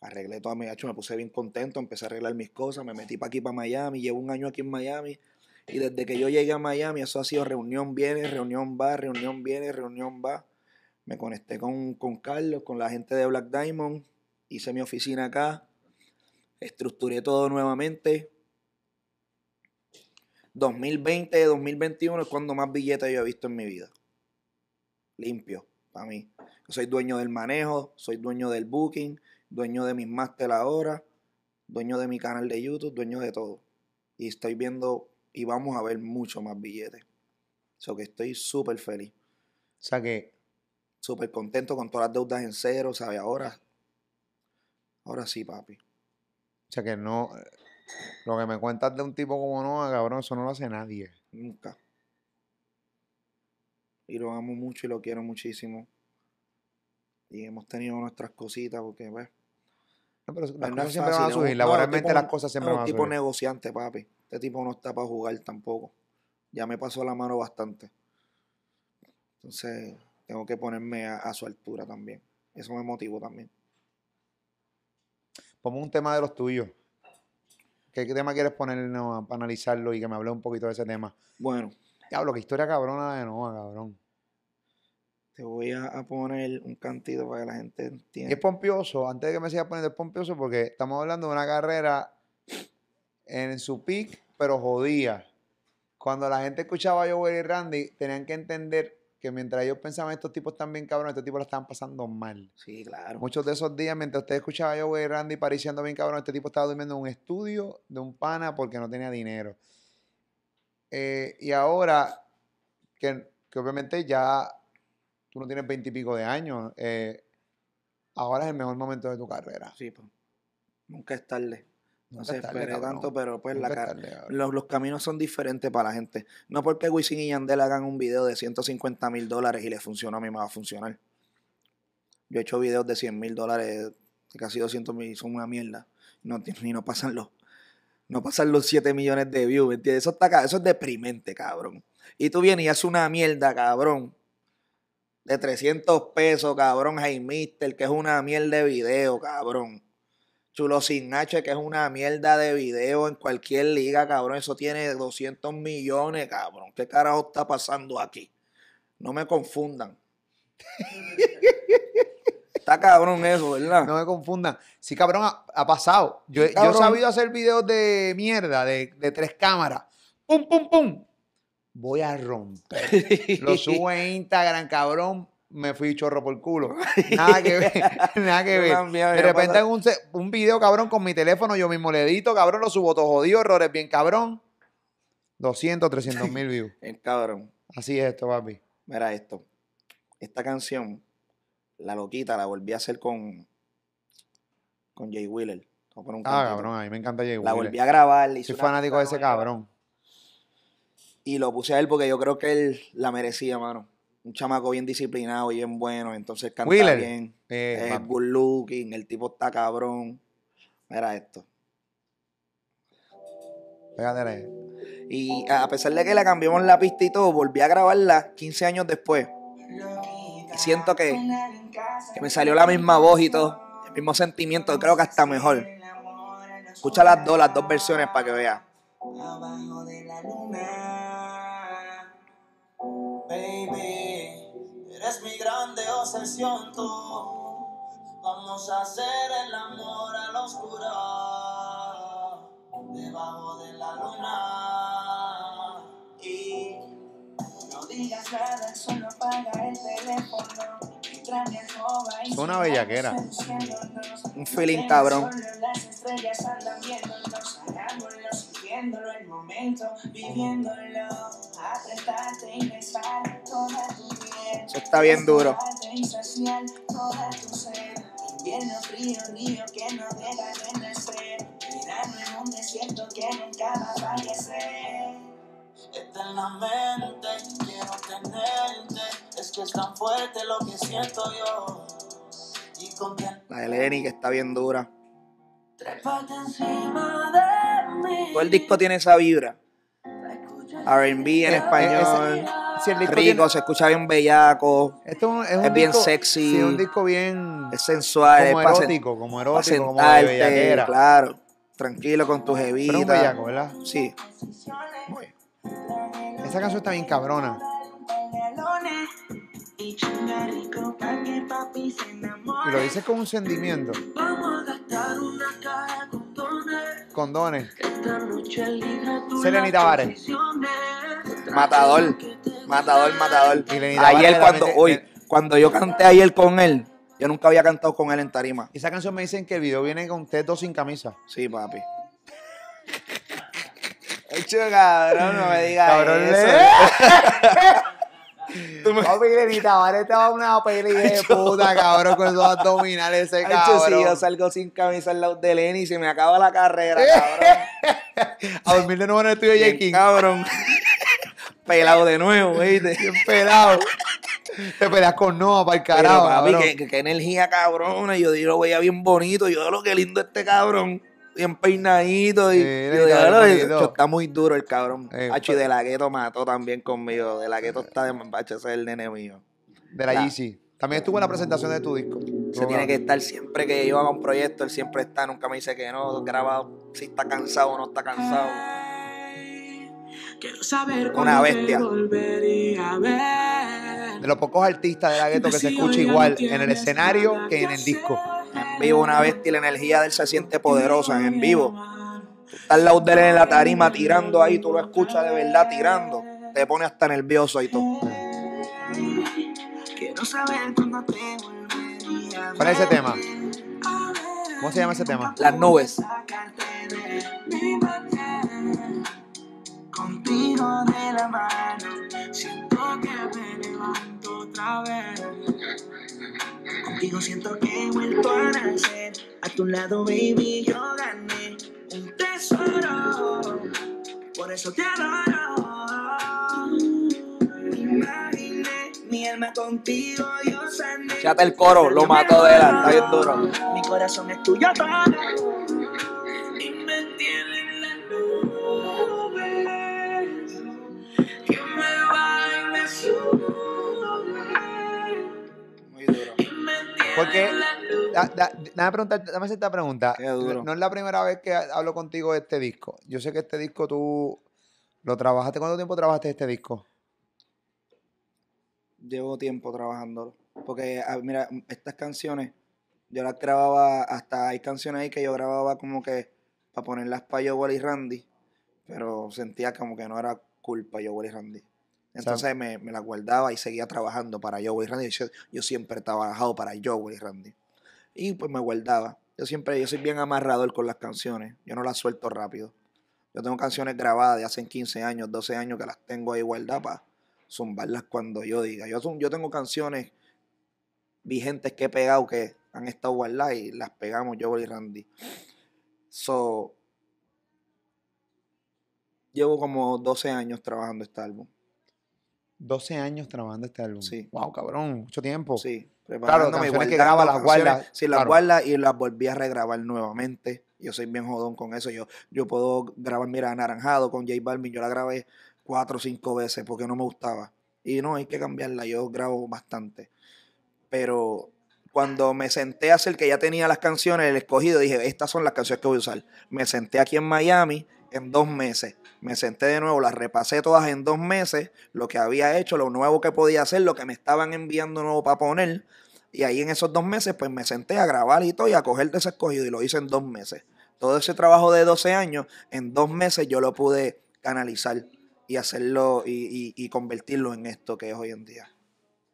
Arreglé toda mi hecho, me puse bien contento, empecé a arreglar mis cosas, me metí para aquí, para Miami, llevo un año aquí en Miami. Y desde que yo llegué a Miami, eso ha sido reunión viene, reunión va, reunión viene, reunión va. Me conecté con, con Carlos, con la gente de Black Diamond, hice mi oficina acá, estructuré todo nuevamente. 2020, 2021 es cuando más billetes yo he visto en mi vida. Limpio, para mí. Soy dueño del manejo, soy dueño del booking, dueño de mis máster ahora, dueño de mi canal de YouTube, dueño de todo. Y estoy viendo y vamos a ver mucho más billetes. So que estoy súper feliz. O sea que. Súper contento con todas las deudas en cero, ¿sabes? Ahora. Ahora sí, papi. O sea que no. Lo que me cuentas de un tipo como Noah, cabrón, eso no lo hace nadie. Nunca. Y lo amo mucho y lo quiero muchísimo. Y hemos tenido nuestras cositas porque, pues. No, pero las no cosas siempre van a subir. un- Laboralmente tipo- las cosas siempre no, van a tipo subir. negociante, papi. Este tipo no está para jugar tampoco. Ya me pasó la mano bastante. Entonces, tengo que ponerme a, a su altura también. Eso me motivó también. Ponme un tema de los tuyos. ¿Qué, tema quieres poner para analizarlo y que me hable un poquito de ese tema? Bueno, Diablo, qué historia cabrona de Noah, cabrón. te voy a, poner un cantito para que la gente Y es entienda. pompioso, antes de que me siga poniendo es pompioso, porque estamos hablando de una carrera en su peak, pero jodía. Cuando la gente escuchaba a Joel y Randy, tenían que entender que mientras ellos pensaban estos tipos están bien cabrones, estos tipos la estaban pasando mal. Sí, claro. Muchos de esos días, mientras usted escuchaba a Joey y Randy pareciendo bien cabrón, este tipo estaba durmiendo en un estudio de un pana porque no tenía dinero. Eh, y ahora, que, que obviamente ya tú no tienes veintipico de años, eh, ahora es el mejor momento de tu carrera. Sí, pues. Nunca es tarde. No se es tarde, espere cabrón. tanto, pero pues la tarde, los, los caminos son diferentes para la gente. No porque Wisin y Yandel hagan un video de 150 mil dólares y les funcionó, a mí me va a funcionar. Yo he hecho videos de 100 mil dólares, de casi 200 mil, son una mierda. No, ni no pasan los, no pasan los 7 millones de views, ¿me entiendes? Eso, está, eso es deprimente, cabrón. Y tú vienes y haces una mierda, cabrón. De 300 pesos, cabrón, Hey Mister, que es una mierda de video, cabrón. Chulo Sin H, que es una mierda de video en cualquier liga, cabrón. Eso tiene 200 millones, cabrón. ¿Qué carajo está pasando aquí? No me confundan. (laughs) está cabrón eso, ¿verdad? No me confundan. Sí, cabrón, ha, ha pasado. Yo, Sí, yo he sabido hacer videos de mierda, de, de tres cámaras. ¡Pum, pum, pum! Voy a romper. (laughs) Lo subo en Instagram, cabrón. Me fui chorro por culo. (laughs) Nada que ver. (laughs) Nada que ver. De repente en un, un video, cabrón, con mi teléfono, yo mismo le edito, cabrón, lo subo todo jodido, errores bien, cabrón. 200, 300 mil views. (laughs) El cabrón. Así es esto, papi. Mira esto. Esta canción, La Loquita, la volví a hacer con, con Jay Wheeler. Un Ah, cabrón, a mí me encanta Jay La Wheeler. volví a grabar. Soy fanático de ese cabrón. Y lo puse a él porque yo creo que él la merecía, mano. Un chamaco bien disciplinado y bien bueno. Entonces canta Wheeler. bien. Eh, es good looking. El tipo está cabrón. Mira esto. Pégatele. Y a pesar de que le cambiamos la pista y todo, volví a grabarla 15 años después. Y siento que, que me salió la misma voz y todo. El mismo sentimiento. Creo que hasta mejor. Escucha las dos, las dos versiones para que veas. abajo de la luna. Baby, eres mi grande obsesión tú. Vamos a hacer el amor a la oscura. Debajo de la luna. Y no digas nada, solo apaga el teléfono. Una bellaquera. Un feeling cabrón. Las estrellas andan viéndonos, sintiéndolo el momento, viviéndolo. Apretarte y besar toda tu piel. Eso está bien duro. Toda tu sed. Invierno frío, río que no deja de nacer. Mirando en un desierto que nunca va a fallecer. Está en la mente, quiero tenerte. Es que es tan fuerte lo que siento yo. Y con La de Lenny, que está bien dura. Todo el disco tiene esa vibra. RB en español. si el disco rico, tiene- se escucha bien bellaco, esto es un, es un es bien disco- sexy. sí, un disco bien es sensual, como es erótico, como erótico, como de sentarte, bellaquera. claro, tranquilo con tus Pero es un jevitas. bellaco, ¿verdad? Sí, Esa canción está bien cabrona. Y lo dices con un sentimiento. Vamos a gastar una caja con dones. Condones. Las Tavares. matador, matador, matador. Y Lenny Tavares Ayer cuando, hoy, cuando yo canté ayer con él, yo nunca había cantado con él en tarima. Y esa canción me dicen que el video viene con ustedes dos sin camisa. Sí, papi. (laughs) Hecho, cabrón, no me digas Cabrón, eso. (laughs) le- Papi, Lenny Tavares estaba una peli de puta, cabrón, con esos abdominales ese Hecho, cabrón. si yo salgo sin camisa al lado de Lenny y se me acaba la carrera, (laughs) cabrón. A dormir de nuevo en el estudio de Bien cabrón. Pelado de nuevo, ¿viste? Bien pelado. Te peleas con Noah para el Pero, carajo, papi, cabrón. qué, qué- energía cabrona. Yo digo, lo veía bien bonito. Yo, lo que lindo este cabrón. Bien peinadito. Y, Sí, yo, está muy duro el cabrón. Eh, Hacho, y de la gueto mató también conmigo. De la gueto está de macho, ese es el nene mío. De la. Yeezy. También estuvo en la presentación de tu disco. Se tiene que estar siempre que yo haga un proyecto, él siempre está, nunca me dice que no, grabado si está cansado o no está cansado. Quiero saber Una bestia. volvería a ver. De los pocos artistas de la gueto que se escucha igual en el escenario que en el disco. En vivo una bestia y la energía de él se siente poderosa en vivo. Tú estás al lado de él en la tarima tirando ahí, tú lo escuchas de verdad tirando. Te pone hasta nervioso y todo. Quiero saber cuándo te volvería ¿Cuál es ese ver. tema? ¿Cómo se llama ese tema? Las nubes. Contigo de la mano, siento que me levanto otra vez. Contigo siento que he vuelto a nacer. A tu lado, baby, yo gané un tesoro. Por eso te adoro. Imaginé mi alma contigo, yo sané. Fíjate el coro, lo mató de él, está bien duro. Mi corazón es tuyo todo. Porque, da- da- dame, preguntar, dame hacer esta pregunta. No es la primera vez que hablo contigo de este disco. Yo sé que este disco tú lo trabajaste. ¿Cuánto tiempo trabajaste este disco? Llevo tiempo trabajándolo. Porque, ah, mira, estas canciones, yo las grababa, hasta hay canciones ahí que yo grababa como que para ponerlas para Joel y Randy, pero sentía como que no era culpa Joel y Randy. Entonces me, me las guardaba y seguía trabajando para Joel y Randy. Yo, siempre he trabajado para Joel y Randy. Y pues me guardaba. Yo siempre, yo soy bien amarrador con las canciones. Yo no las suelto rápido. Yo tengo canciones grabadas de hace 15 años, 12 años que las tengo ahí guardadas para zumbarlas cuando yo diga. Yo tengo canciones vigentes que he pegado que han estado guardadas y las pegamos yo y Randy. So, llevo como 12 años trabajando este álbum. 12 años trabajando este álbum. Sí. Wow, cabrón, mucho tiempo. Sí, Claro, canciones que graba, las guardas, Sí, las claro. guardas y las volví a regrabar nuevamente. Yo soy bien jodón con eso. Yo, yo puedo grabar, mira, Anaranjado con J Balvin. Yo la grabé cuatro o cinco veces porque no me gustaba. Y no, hay que cambiarla. Yo grabo bastante. Pero cuando me senté a hacer que ya tenía las canciones, el escogido, dije, estas son las canciones que voy a usar. Me senté aquí en Miami en dos meses. Me senté de nuevo, las repasé todas en dos meses, lo que había hecho, lo nuevo que podía hacer, lo que me estaban enviando nuevo para poner. Y ahí en esos dos meses, pues me senté a grabar y todo y a coger de ese escogido y lo hice en dos meses. Todo ese trabajo de 12 años, en dos meses yo lo pude canalizar y hacerlo y, y- y convertirlo en esto que es hoy en día.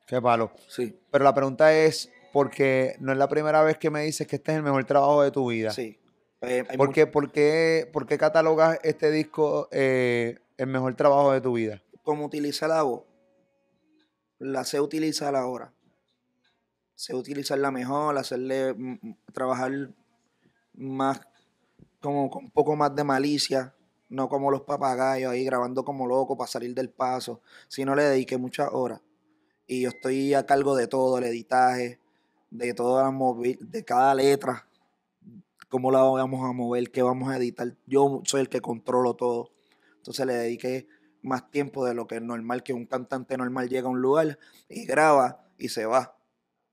Qué palo. Sí, Pero la pregunta es, porque no es la primera vez que me dices que este es el mejor trabajo de tu vida. sí. Eh, ¿Por qué, por, qué, por qué catalogas este disco eh, el mejor trabajo de tu vida? como utiliza la voz, la sé utilizar ahora. Sé utilizarla mejor, hacerle mm, mm, trabajar más, como con un poco más de malicia, no como los papagayos ahí grabando como loco para salir del paso, sino le dediqué muchas horas. Y yo estoy a cargo de todo, el editaje, de todas las de cada letra, cómo la vamos a mover, qué vamos a editar. Yo soy el que controlo todo. Entonces le dediqué más tiempo de lo que es normal, que un cantante normal llega a un lugar y graba y se va.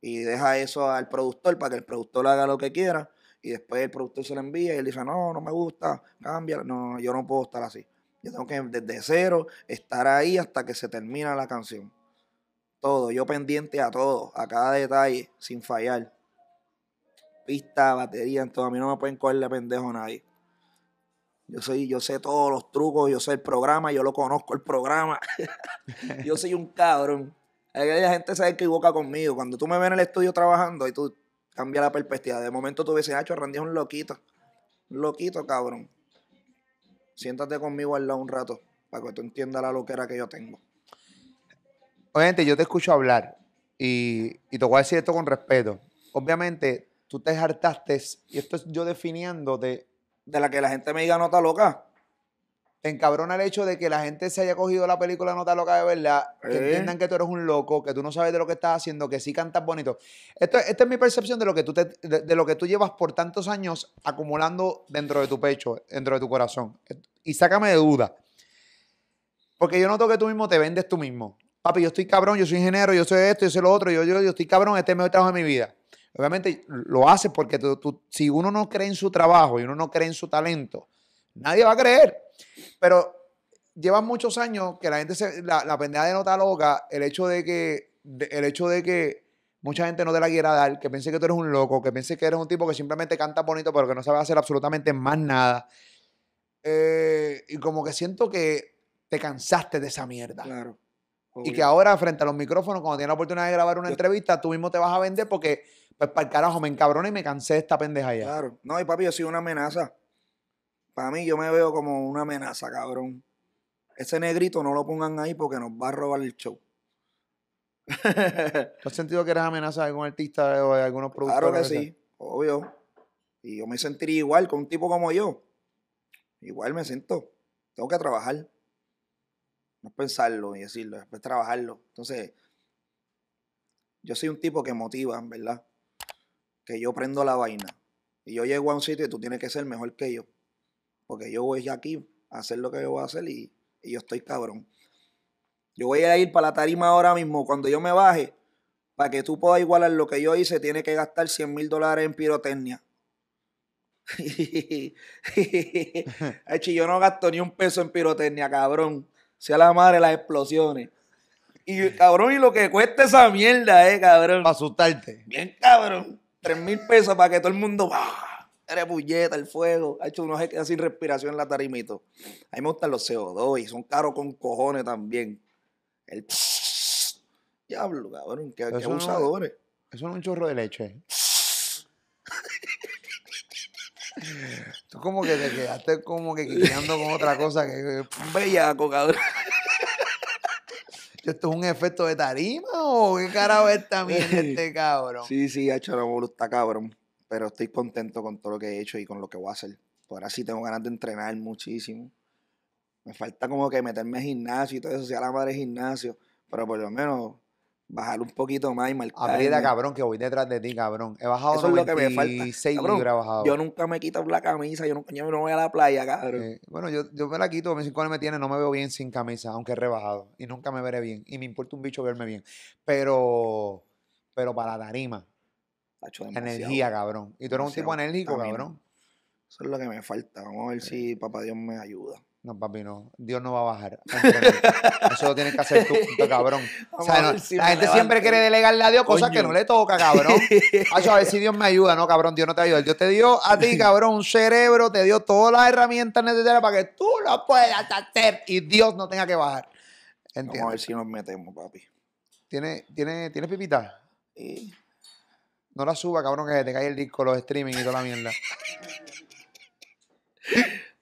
Y deja eso al productor para que el productor haga lo que quiera. Y después el productor se lo envía y él dice, no, no me gusta, cambia. No, yo no puedo estar así. Yo tengo que desde cero estar ahí hasta que se termina la canción. Todo, yo pendiente a todo, a cada detalle, sin fallar. Pista, batería, en todo. A mí no me pueden cogerle pendejo a nadie. Yo soy, yo sé todos los trucos, yo sé el programa, yo lo conozco el programa. (laughs) yo soy un cabrón. La gente se equivoca conmigo. Cuando tú me ves en el estudio trabajando y tú cambias la perspectiva. De momento tú ves, Hacho, Randy es un loquito. Un loquito, cabrón. Siéntate conmigo al lado un rato para que tú entiendas la loquera que yo tengo. Obviamente, yo te escucho hablar y, y te voy a decir esto con respeto. Obviamente, tú te hartaste, y esto es yo definiendo de De la que la gente me diga nota loca. te encabrona el hecho de que la gente se haya cogido la película Nota Loca de verdad, que entiendan que tú eres un loco, que tú no sabes de lo que estás haciendo, que sí cantas bonito. Esto, esta es mi percepción de lo, que tú te- de, de lo que tú llevas por tantos años acumulando dentro de tu pecho, dentro de tu corazón. Y sácame de duda. Porque yo noto que tú mismo te vendes tú mismo. Papi, yo estoy cabrón, yo soy ingeniero, yo soy esto, yo soy lo otro, yo, yo, yo estoy cabrón, este es el mejor trabajo de mi vida. Obviamente lo haces porque tú- tú- si uno no cree en su trabajo y uno no cree en su talento, nadie va a creer. Pero llevas muchos años que la gente se, la, la pendeja de nota loca, el hecho de que, de- el hecho de que mucha gente no te la quiera dar, que piense que tú eres un loco, que piense que eres un tipo que simplemente canta bonito, pero que no sabe hacer absolutamente más nada. Eh, y como que siento que te cansaste de esa mierda. Claro. Y que ahora, frente a los micrófonos, cuando tienes la oportunidad de grabar una Yo- entrevista, tú mismo te vas a vender porque, pues, para el carajo, me encabroné y me cansé de esta pendeja ya. Claro. No, y papi, yo soy una amenaza. Para mí, yo me veo como una amenaza, cabrón. Ese negrito no lo pongan ahí porque nos va a robar el show. (laughs) ¿Tú has sentido que eres amenaza de algún artista o de algunos productores? Claro que sí, obvio. Y yo me sentiría igual con un tipo como yo. Igual me siento. Tengo que trabajar. No es pensarlo y decirlo, después trabajarlo. Entonces, yo soy un tipo que motiva, en verdad. Que yo prendo la vaina. Y yo llego a un sitio y tú tienes que ser mejor que yo. Porque yo voy aquí a hacer lo que yo voy a hacer y, y yo estoy cabrón. Yo voy a ir para la tarima ahora mismo. Cuando yo me baje, para que tú puedas igualar lo que yo hice, tiene que gastar 100 mil dólares en pirotecnia. (laughs) Hecho, yo no gasto ni un peso en pirotecnia, cabrón. Sea la madre las explosiones. Y cabrón, y lo que cuesta esa mierda, eh, cabrón. Para asustarte. Bien cabrón. 3 mil pesos para que todo el mundo. ¡ah! Eres puñeta, el fuego. Ha hecho uno se queda sin respiración en la tarimito. A mí me gustan los CO2 y son caros con cojones también. El. (laughs) Diablo, cabrón. Qué, qué Eso no- abusadores. Eso no es un chorro de leche. (laughs) Tú como que te quedaste como que quiqueando con otra cosa que Un bellaco, cabrón. ¿Esto es un efecto de tarima o qué carajo es mierda (laughs) este cabrón? Sí, sí, ha hecho la está cabrón. Pero estoy contento con todo lo que he hecho y con lo que voy a hacer. Por ahora sí tengo ganas de entrenar muchísimo. Me falta como que meterme en gimnasio y todo eso, sea la madre gimnasio. Pero por lo menos bajar un poquito más y marcar. Aprieta, cabrón, que voy detrás de ti, cabrón. He bajado Eso es lo que me falta. 96 Cabrón, libras he bajado. Yo nunca me quito la camisa, yo, nunca, yo no voy a la playa, cabrón. Eh, bueno, yo, yo me la quito, mis cinco me tiene, no me veo bien sin camisa, aunque he rebajado. Y nunca me veré bien. Y me importa un bicho verme bien. Pero, pero para la tarima, energía, cabrón. Y tú eres un tipo enérgico, cabrón. Eso es lo que me falta. Vamos a ver si papá Dios me ayuda. No, papi, no. Dios no va a bajar. Eso lo tienes que hacer tú, (laughs) puto cabrón. O sea, no, si la gente siempre quiere delegarle a Dios cosas que no le toca, cabrón. (laughs) Hacho, a ver si Dios me ayuda. No, cabrón, Dios no te ayuda. Dios te dio a ti, (laughs) cabrón, un cerebro, te dio todas las herramientas necesarias para que tú lo puedas hacer y Dios no tenga que bajar. Vamos a ver ¿Entiendes? si nos metemos, papi. ¿Tiene, tiene, ¿Tienes pipita? Y No la suba, cabrón, que te cae el disco, los streaming y toda la mierda.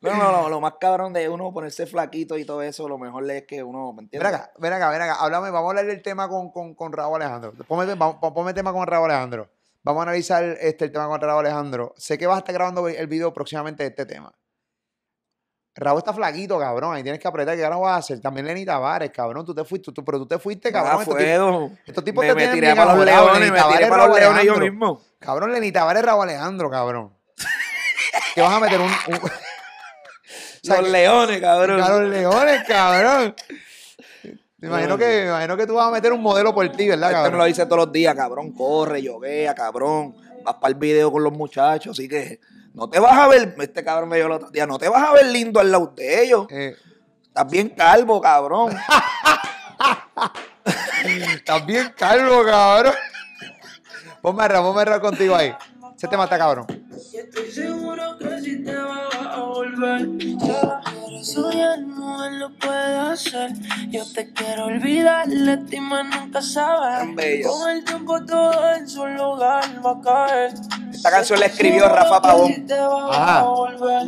No, no, no, lo más cabrón de uno ponerse flaquito y todo eso, lo mejor es que uno, ¿me Ven entiendes? acá, ven acá, ven acá. Háblame, vamos a hablar del tema con, con, con Raúl Alejandro. Ponme, vamos, ponme tema con Raúl Alejandro. Vamos a analizar este, el tema con Raúl Alejandro. Sé que vas a estar grabando el video próximamente de este tema. Raúl está flaquito, cabrón. Ahí tienes que apretar. ¿Qué ahora vas a hacer? También Lenny Tavares, cabrón. Tú te fuiste, tú, pero tú te fuiste, cabrón. Ah, Estos tipos- fuego. estos tipos me, te me tienen tiré para los leones, Lenny me tiré Tavares, para los leones yo mismo. Cabrón, Lenny Tavares, Raúl Alejandro, cabrón. que vas a meter un. un- sea, Los que- leones, cabrón. A los leones, cabrón. Me (laughs) imagino que, me imagino que tú vas a meter un modelo por ti, ¿verdad, Este me lo cabrón? dice todos los días, cabrón. Corre, yoguea, cabrón. Vas para el video con los muchachos, así que no te vas a ver. Este cabrón me dijo el otro día, no te vas a ver lindo al lado de ellos. Eh, Estás bien calvo, cabrón. (laughs) estás bien calvo, cabrón. Ponme a ponme contigo ahí. Se te mata, cabrón. Estoy seguro que si te vas a volver. Eso ya no él lo puede hacer. Yo te quiero olvidar, de ti más nunca sabes. Tan bello. Con el tiempo todo en su lugar va a caer. Esta canción la escribió Rafa Pavón. Ajá.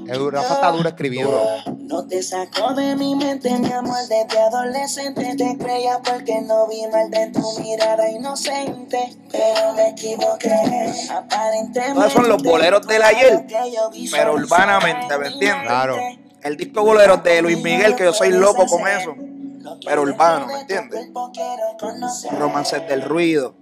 El Rafa está duro escribiendo. No te saco de mi mente, mi amor, desde adolescente te creía porque no vi mal de tu mirada inocente, pero me equivoqué, aparentemente. Todos son los boleros del ayer, pero urbanamente, ¿me entiendes? Claro. El disco bolero de Luis Miguel, que yo soy loco con eso. Pero urbano, ¿me entiendes? Romances del ruido.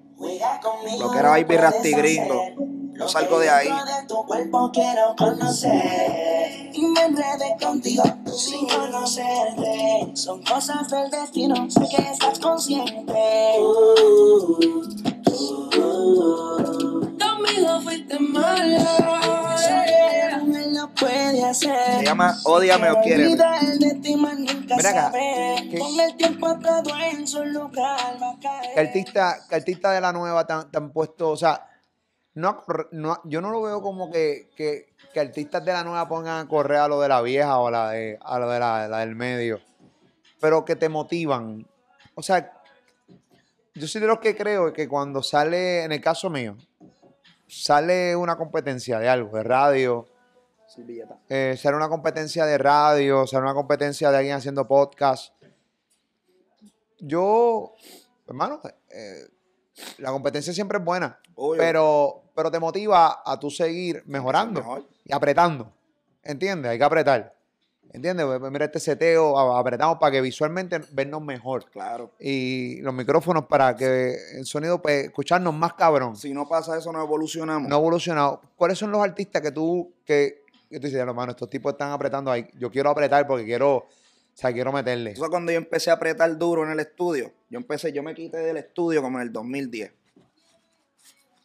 Lo que era Baby Rasty Gringo. Yo Lo salgo de ahí. dentro de tu cuerpo quiero conocer. Y me enredé contigo sin conocerte. Son cosas del destino, sé que estás consciente. Conmigo fuiste mala. Puede hacer. Se llama Ódiame o nunca Ven acá. ¿qué- Con el tiempo todo en su lugar va a caer. ¿Qué artista, qué artista de la nueva te han, te han puesto? O sea, no, no- yo no lo veo como que, que, que artistas de la nueva pongan a correr a lo de la vieja o a la, de, a lo de la, la del medio, pero que te motivan. O sea, yo soy de los que creo que cuando sale, en el caso mío, sale una competencia de algo, de radio, eh, sale una competencia de radio, sale una competencia de alguien haciendo podcast. Yo, hermano, eh, la competencia siempre es buena, Obvio. pero, pero te motiva a tú seguir mejorando mejor. y apretando. ¿Entiendes? Hay que apretar. ¿Entiendes? Pues, Mira este seteo, apretamos para que visualmente vernos mejor. Claro. Y los micrófonos para que el sonido, pues, escucharnos más cabrón. Si no pasa eso, no evolucionamos. No ha evolucionado. ¿Cuáles son los artistas que tú, que, que tú dices, hermano, estos tipos están apretando ahí? Yo quiero apretar porque quiero, o sea, quiero meterle. Eso cuando yo empecé a apretar duro en el estudio. Yo empecé, yo me quité del estudio como en el 2010.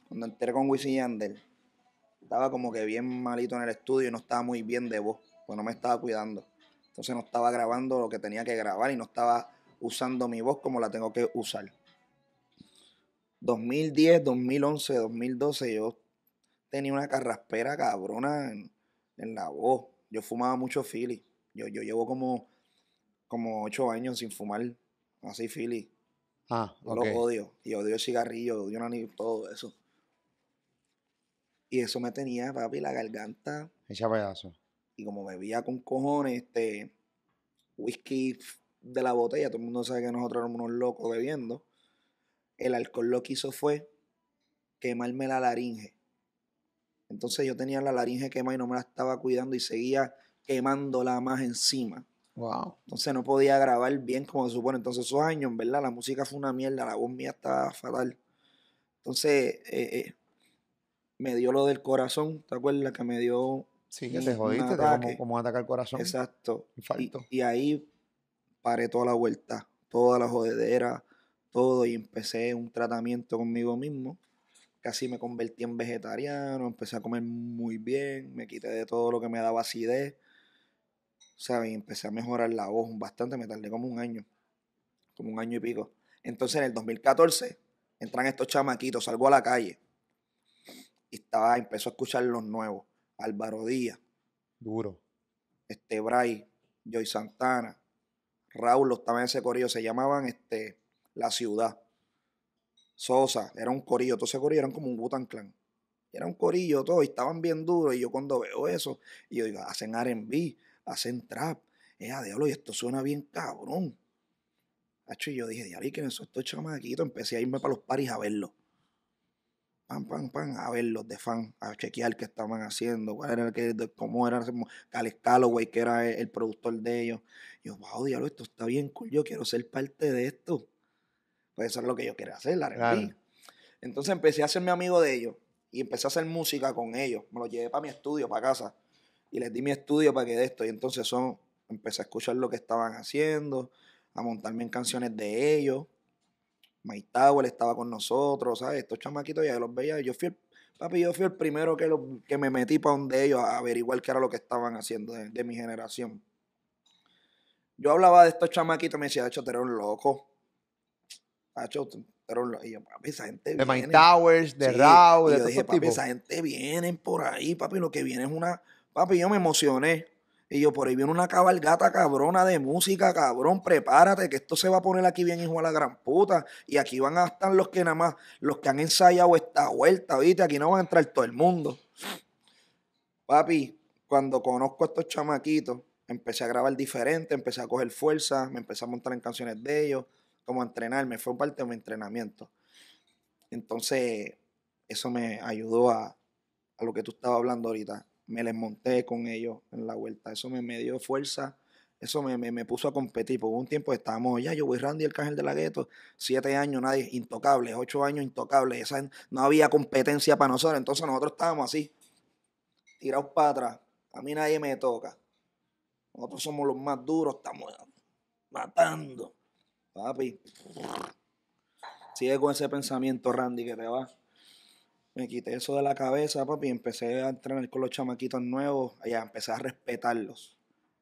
Cuando entré con Wisin Yandel. Estaba como que bien malito en el estudio y no estaba muy bien de voz. Pues no me estaba cuidando. Entonces no estaba grabando lo que tenía que grabar y no estaba usando mi voz como la tengo que usar. 2010, 2011, 2012 yo tenía una carraspera cabrona en la voz. Yo fumaba mucho Philly. Yo, yo llevo como, como ocho años sin fumar así Philly. Ah, lo odio. Y odio el cigarrillo, odio una ni- todo eso. Y eso me tenía, papi, la garganta. Echa pedazo. Y como bebía con cojones, este whisky de la botella, todo el mundo sabe que nosotros éramos unos locos bebiendo. El alcohol lo que hizo fue quemarme la laringe. Entonces yo tenía la laringe quemada y no me la estaba cuidando y seguía quemándola más encima. Wow. Entonces no podía grabar bien como se supone. Entonces esos años, verdad, la música fue una mierda, la voz mía estaba fatal. Entonces eh, eh, me dio lo del corazón, ¿te acuerdas que me dio? Sí, que te jodiste, como, como atacar el corazón. Exacto. Y, y ahí paré toda la vuelta, toda la jodedera, todo y empecé un tratamiento conmigo mismo. Casi me convertí en vegetariano, empecé a comer muy bien, me quité de todo lo que me daba acidez. ¿Sabes? Y empecé a mejorar la voz bastante, me tardé como un año, como un año y pico. Entonces en el 2014 entran estos chamaquitos, salgo a la calle y estaba, empezó a escuchar los nuevos. Álvaro Díaz, Duro. este Bray, Joy Santana, Raúl, los en ese corillo, se llamaban este, La Ciudad. Sosa, era un corillo, todo ese corillo eran como un Butan Clan. Era un corillo todo, y estaban bien duros. Y yo cuando veo eso, y yo digo, hacen RB, hacen trap. Eh, diablo, y esto suena bien cabrón. Y yo dije, diablo, ¿y quiénes son estos chamaquitos? Empecé a irme para los paris a verlos. Pam, pam, pam, a verlos de fan, a chequear qué estaban haciendo, cuál era el que, cómo era, Alex Calloway, que era el, el productor de ellos. Y yo, wow, diablo, esto está bien cool, yo quiero ser parte de esto. Pues eso es lo que yo quería hacer, la. Claro. Entonces empecé a hacerme amigo de ellos y empecé a hacer música con ellos. Me los llevé para mi estudio, para casa. Y les di mi estudio para que de esto. Y entonces son, empecé a escuchar lo que estaban haciendo, a montarme en canciones de ellos. Mike Tower estaba con nosotros, ¿sabes? Estos chamaquitos ya los veía. Yo fui el, papi, yo fui el primero que, lo- que me metí para donde ellos a averiguar qué era lo que estaban haciendo de, de mi generación. Yo hablaba de estos chamaquitos y me decía, Hacho, tú eres un loco. Y yo, papi, esa gente De Mike viene. Towers, de Sí, de yo dije, papi, esa gente viene por ahí, papi, lo que viene es una... Papi, yo me emocioné. Y yo, por ahí viene una cabalgata cabrona de música, cabrón, prepárate, que esto se va a poner aquí bien, hijo de la gran puta. Y aquí van a estar los que nada más, los que han ensayado esta vuelta, ¿viste? Aquí no van a entrar todo el mundo. Papi, cuando conozco a estos chamaquitos, empecé a grabar diferente, empecé a coger fuerza, me empecé a montar en canciones de ellos, como entrenarme, fue parte de mi entrenamiento. Entonces, eso me ayudó a, a lo que tú estabas hablando ahorita. Me les monté con ellos en la vuelta. Eso me, me dio fuerza. Eso me, me, puso a competir. Por un tiempo estábamos, ya, yo voy Randy, el Cángel de la Gueto. Siete años, nadie, intocable. Ocho años, intocable. Esa, no había competencia para nosotros. Entonces nosotros estábamos así, tirados para atrás. A mí nadie me toca. Nosotros somos los más duros, estamos matando. Papi, sigue con ese pensamiento, Randy, que te va. Me quité eso de la cabeza, papi, y empecé a entrenar con los chamaquitos nuevos. Ya empecé a respetarlos.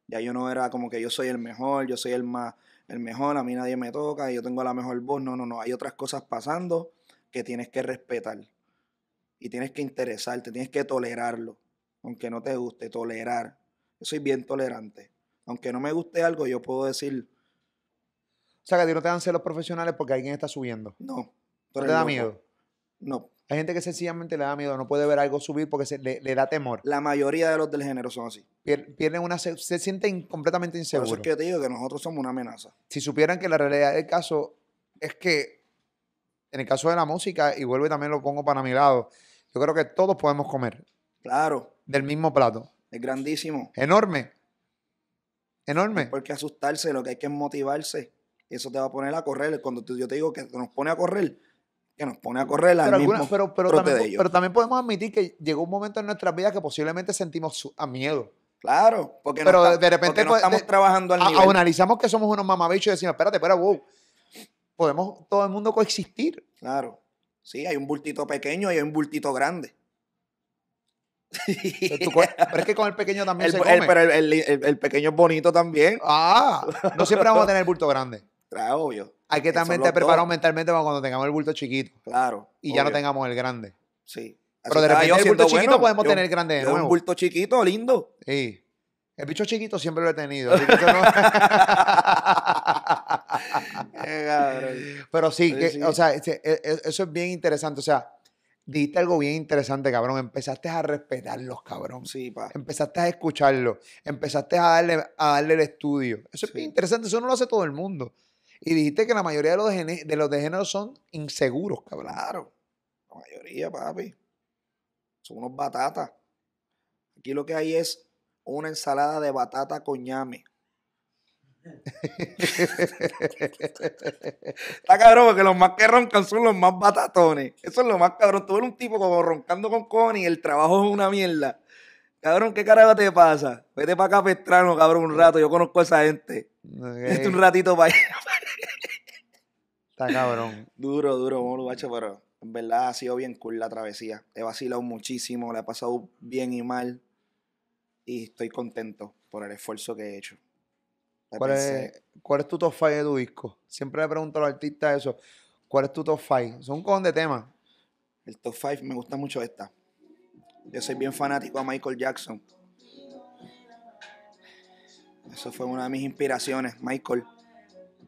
Ya yo no era como que yo soy el mejor, yo soy el más, el mejor, a mí nadie me toca, yo tengo la mejor voz. No, no, no. Hay otras cosas pasando que tienes que respetar. Y tienes que interesarte, tienes que tolerarlo. Aunque no te guste, tolerar. Yo soy bien tolerante. Aunque no me guste algo, yo puedo decir, O sea, que a ti no te dan celos profesionales porque alguien está subiendo. no. ¿No te da loco. miedo? No. Hay gente que sencillamente le da miedo, no puede ver algo subir porque se, le, le da temor. La mayoría de los del género son así. Pier- Pierden una, se, se sienten completamente Por inseguros. eso es que te digo que nosotros somos una amenaza. Si supieran que la realidad del caso es que, en el caso de la música, y vuelvo y también lo pongo para mi lado, yo creo que todos podemos comer Claro, del mismo plato. es grandísimo. Enorme. No Enorme. hay por qué asustarse, lo que hay que es motivarse. Eso te va a poner a correr. Cuando tú- yo te digo que nos pone a correr, que nos pone a correr al Pero, mismo alguna- pero, también, de po- ellos. pero también podemos admitir que llegó un momento en nuestras vidas que posiblemente sentimos a miedo. Claro, porque Pero no, está- de repente, no estamos de- trabajando al A- nivel. analizamos que somos unos mamabichos y decimos, espérate, espera, wow. Podemos todo el mundo coexistir. Claro. Sí, hay un bultito pequeño y hay un bultito grande. (laughs) Pero es que con el pequeño también El, se come. pero el, el- el- el pequeño es bonito también. Ah, no siempre vamos a tener bulto grande. Claro, obvio. Hay que también estar preparados dos. mentalmente para cuando tengamos el bulto chiquito Claro. y ya no tengamos el grande. Sí. Pero de repente el bulto chiquito bueno. podemos Yo- tener el grande de yo nuevo. Un bulto chiquito, lindo. Sí. El bicho chiquito siempre lo he tenido. así que eso no- (laughs) cabrón. Pero sí, Sí, que, sí. o sea, ese- e- e- eso es bien interesante. O sea, dijiste algo bien interesante, cabrón. Empezaste a respetarlos, cabrón. Sí, pa. Empezaste a escucharlo. Empezaste a darle, a darle el estudio. Eso es bien interesante. Eso no lo hace todo el mundo. Y dijiste que la mayoría de los, de, los de género son inseguros, cabrón. La mayoría, papi. Son unos batatas. Aquí lo que hay es una ensalada de batata con ñame. Está cabrón, porque los más que roncan son los más batatones. Eso es lo más cabrón. Tú ves un tipo como roncando con Connie y el trabajo es una mierda. Cabrón, ¿qué carajo te pasa? Vete para acá, Pestrano, cabrón, un rato. Yo conozco a esa gente. Vete un ratito para allá. Está cabrón. (laughs) Duro, duro, molo, guacho, pero en verdad ha sido bien cool la travesía. He vacilado muchísimo, la he pasado bien y mal. Y estoy contento por el esfuerzo que he hecho. ¿Cuál es, ¿Cuál es tu top 5 de tu disco? Siempre le pregunto a los artistas eso. ¿Cuál es tu top 5? Son un cojón de temas. El top 5 me gusta mucho esta. Yo soy bien fanático a Michael Jackson. Eso fue una de mis inspiraciones, Michael.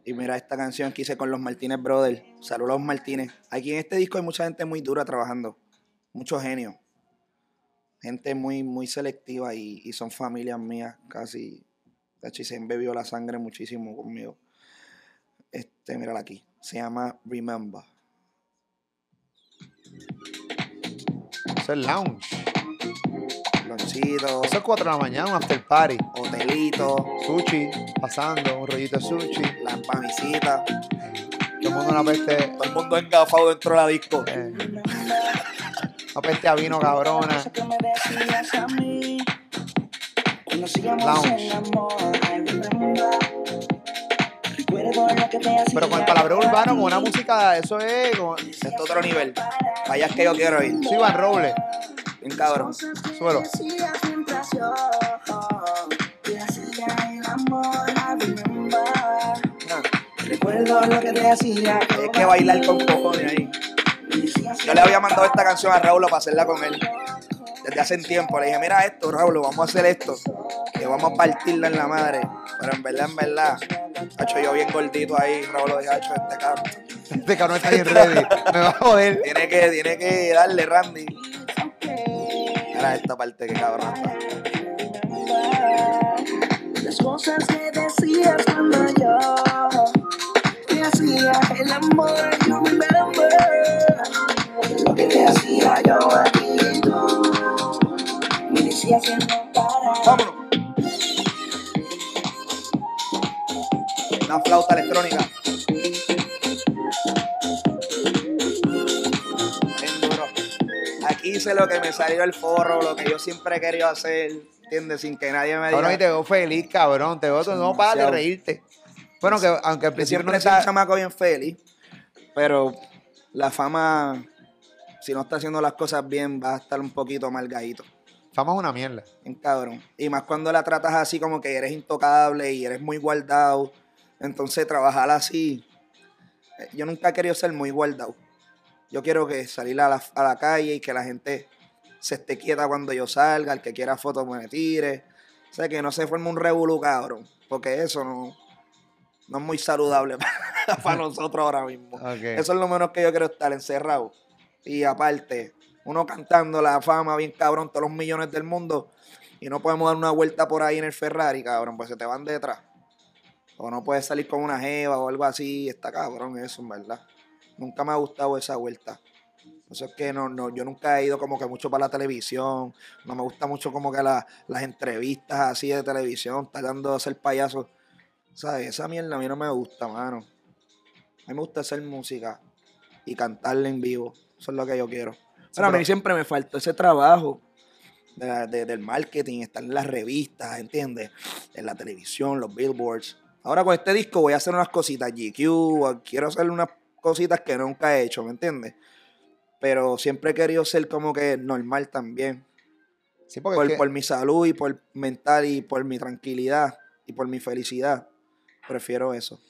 Y mira esta canción que hice con los Martínez Brothers. Saludos Martínez. Aquí en este disco hay mucha gente muy dura trabajando. Muchos genios. Gente muy, muy selectiva y, son familias mías casi. Tacho, y se embebió la sangre muchísimo conmigo. Este, mírala aquí. Se llama Remember. Es lounge. Loncito, Eso es 4 de la mañana, un after party. hotelito, Sushi, pasando, un rollito de sushi. la empamisita. Todo el mundo una peste, Todo el mundo engafado dentro de la disco. eh, una peste a vino cabrona. Lounge. Pero con el palabreo urbano, con una música, eso es como. Es otro nivel. Allá es que yo quiero ir. Sí, Van Robles. Bien cabrón. Recuerdo lo que te hacía. Hay que bailar con cojones ahí. Yo le había mandado esta canción a Raúl para hacerla con él. Desde hace un tiempo. Le dije, mira esto, Raúl, vamos a hacer esto. Que vamos a partirla en la madre. Pero en verdad, en verdad, hecho yo bien gordito ahí. Raúl lo dije, hecho este cabrón. Este cabrón está bien ready. Me va a joder. Tiene que, tiene que darle, Randy. Era esta parte que cabrón está. Las cosas que decías cuando yo te hacía el amor, yo me remember. Lo que te hacía yo a ti y tú me decías que no para. Vámonos. Una flauta electrónica. Hice lo que me salió el forro, lo que yo siempre he querido hacer, ¿entiendes? Sin que nadie me Cabrón, y diga. te veo feliz, cabrón. Te veo, no paras de reírte. Bueno, que aunque al principio no sido un está. chamaco bien feliz, pero la fama, si no está haciendo las cosas bien, va a estar un poquito amargadito. Fama es una mierda. Bien cabrón. Y más cuando la tratas así como que eres intocable y eres muy guardado. Entonces trabajar así. eh, Yo nunca he querido ser muy guardado. Yo quiero que salir a la, a la calle y que la gente se esté quieta cuando yo salga. El que quiera fotos me tire. O sea, que no se forme un revolú, cabrón. Porque eso no, no es muy saludable (laughs) para, para nosotros ahora mismo. Eso es lo menos que yo quiero estar encerrado. Y aparte, uno cantando la fama bien cabrón, todos los millones del mundo, y no podemos dar una vuelta por ahí en el Ferrari, cabrón, pues se te van detrás. O no puedes salir con una jeva o algo así, está cabrón eso, en verdad. Nunca me ha gustado esa vuelta. Eso es que no, no, yo nunca he ido como que mucho para la televisión. No me gusta mucho como que la- las entrevistas así de televisión, estar dando a ser payaso. ¿Sabes? Esa mierda a mí no me gusta, mano. A mí me gusta hacer música y cantarla en vivo. Eso es lo que yo quiero. Pero a mí siempre me faltó ese trabajo de de- del marketing, estar en las revistas, ¿entiendes? En la televisión, los billboards. Ahora con este disco voy a hacer unas cositas GQ, quiero hacer unas cositas que nunca he hecho, ¿me entiendes? Pero siempre he querido ser como que normal también. Sí, porque Por, es que- por mi salud y por mental y por mi tranquilidad y por mi felicidad. Prefiero eso.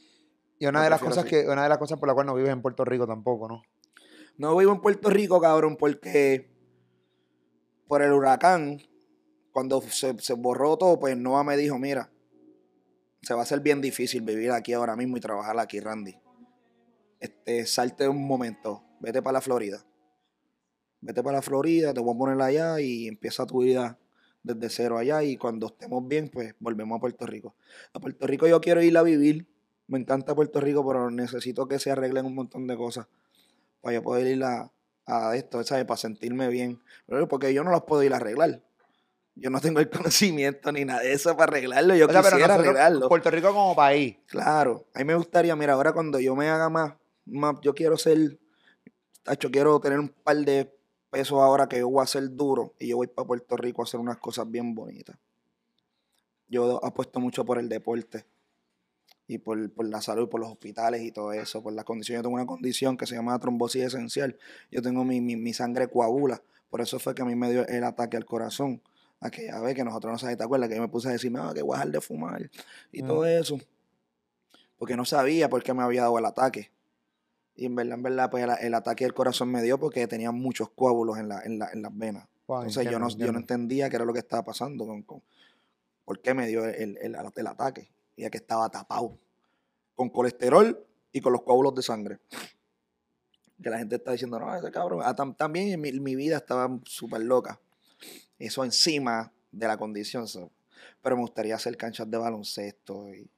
y una de las cosas así. que una de las cosas por la cual no vives en Puerto Rico tampoco, ¿no? No vivo en Puerto Rico, cabrón, porque por el huracán, cuando se, se borró todo, pues Noah me dijo, mira, se va a hacer bien difícil vivir aquí ahora mismo y trabajar aquí, Randy. Este, salte un momento, vete para la Florida. Vete para la Florida, te voy a poner allá y empieza tu vida desde cero allá y cuando estemos bien, pues volvemos a Puerto Rico. A Puerto Rico yo quiero ir a vivir. Me encanta Puerto Rico, pero necesito que se arreglen un montón de cosas para yo poder ir a, a esto, ¿sabes? Para sentirme bien. Pero Porque yo no los puedo ir a arreglar. Yo no tengo el (laughs) conocimiento ni nada de eso para arreglarlo. Yo O sea, pero quisiera nosotros, arreglarlo. Puerto Rico como país. Claro. A mí me gustaría, mira, ahora cuando yo me haga más yo quiero ser, tacho, quiero tener un par de pesos ahora que yo voy a ser duro y yo voy para Puerto Rico a hacer unas cosas bien bonitas. Yo apuesto mucho por el deporte y por, por la salud, por los hospitales y todo eso, por la condición. Yo tengo una condición que se llama trombosis esencial. Yo tengo mi, mi, mi sangre coagula. Por eso fue que a mí me dio el ataque al corazón. Aquella vez que nosotros no sabíamos, ¿te acuerdas? Que yo me puse a decirme, ah, que voy a dejar de fumar y Mm. todo eso. Porque no sabía por qué me había dado el ataque. Y en verdad, en verdad, pues el, el ataque del corazón me dio porque tenía muchos coágulos en, la, en, la, en las venas. Wow, Entonces yo no, yo no entendía qué era lo que estaba pasando con, con- por qué me dio el, el- el ataque. Y es que estaba tapado con colesterol y con los coágulos de sangre. Que la gente está diciendo, no, ese cabrón. Ah, tam- también mi, mi vida estaba súper loca. Eso encima de la condición. Pero me gustaría hacer canchas de baloncesto y me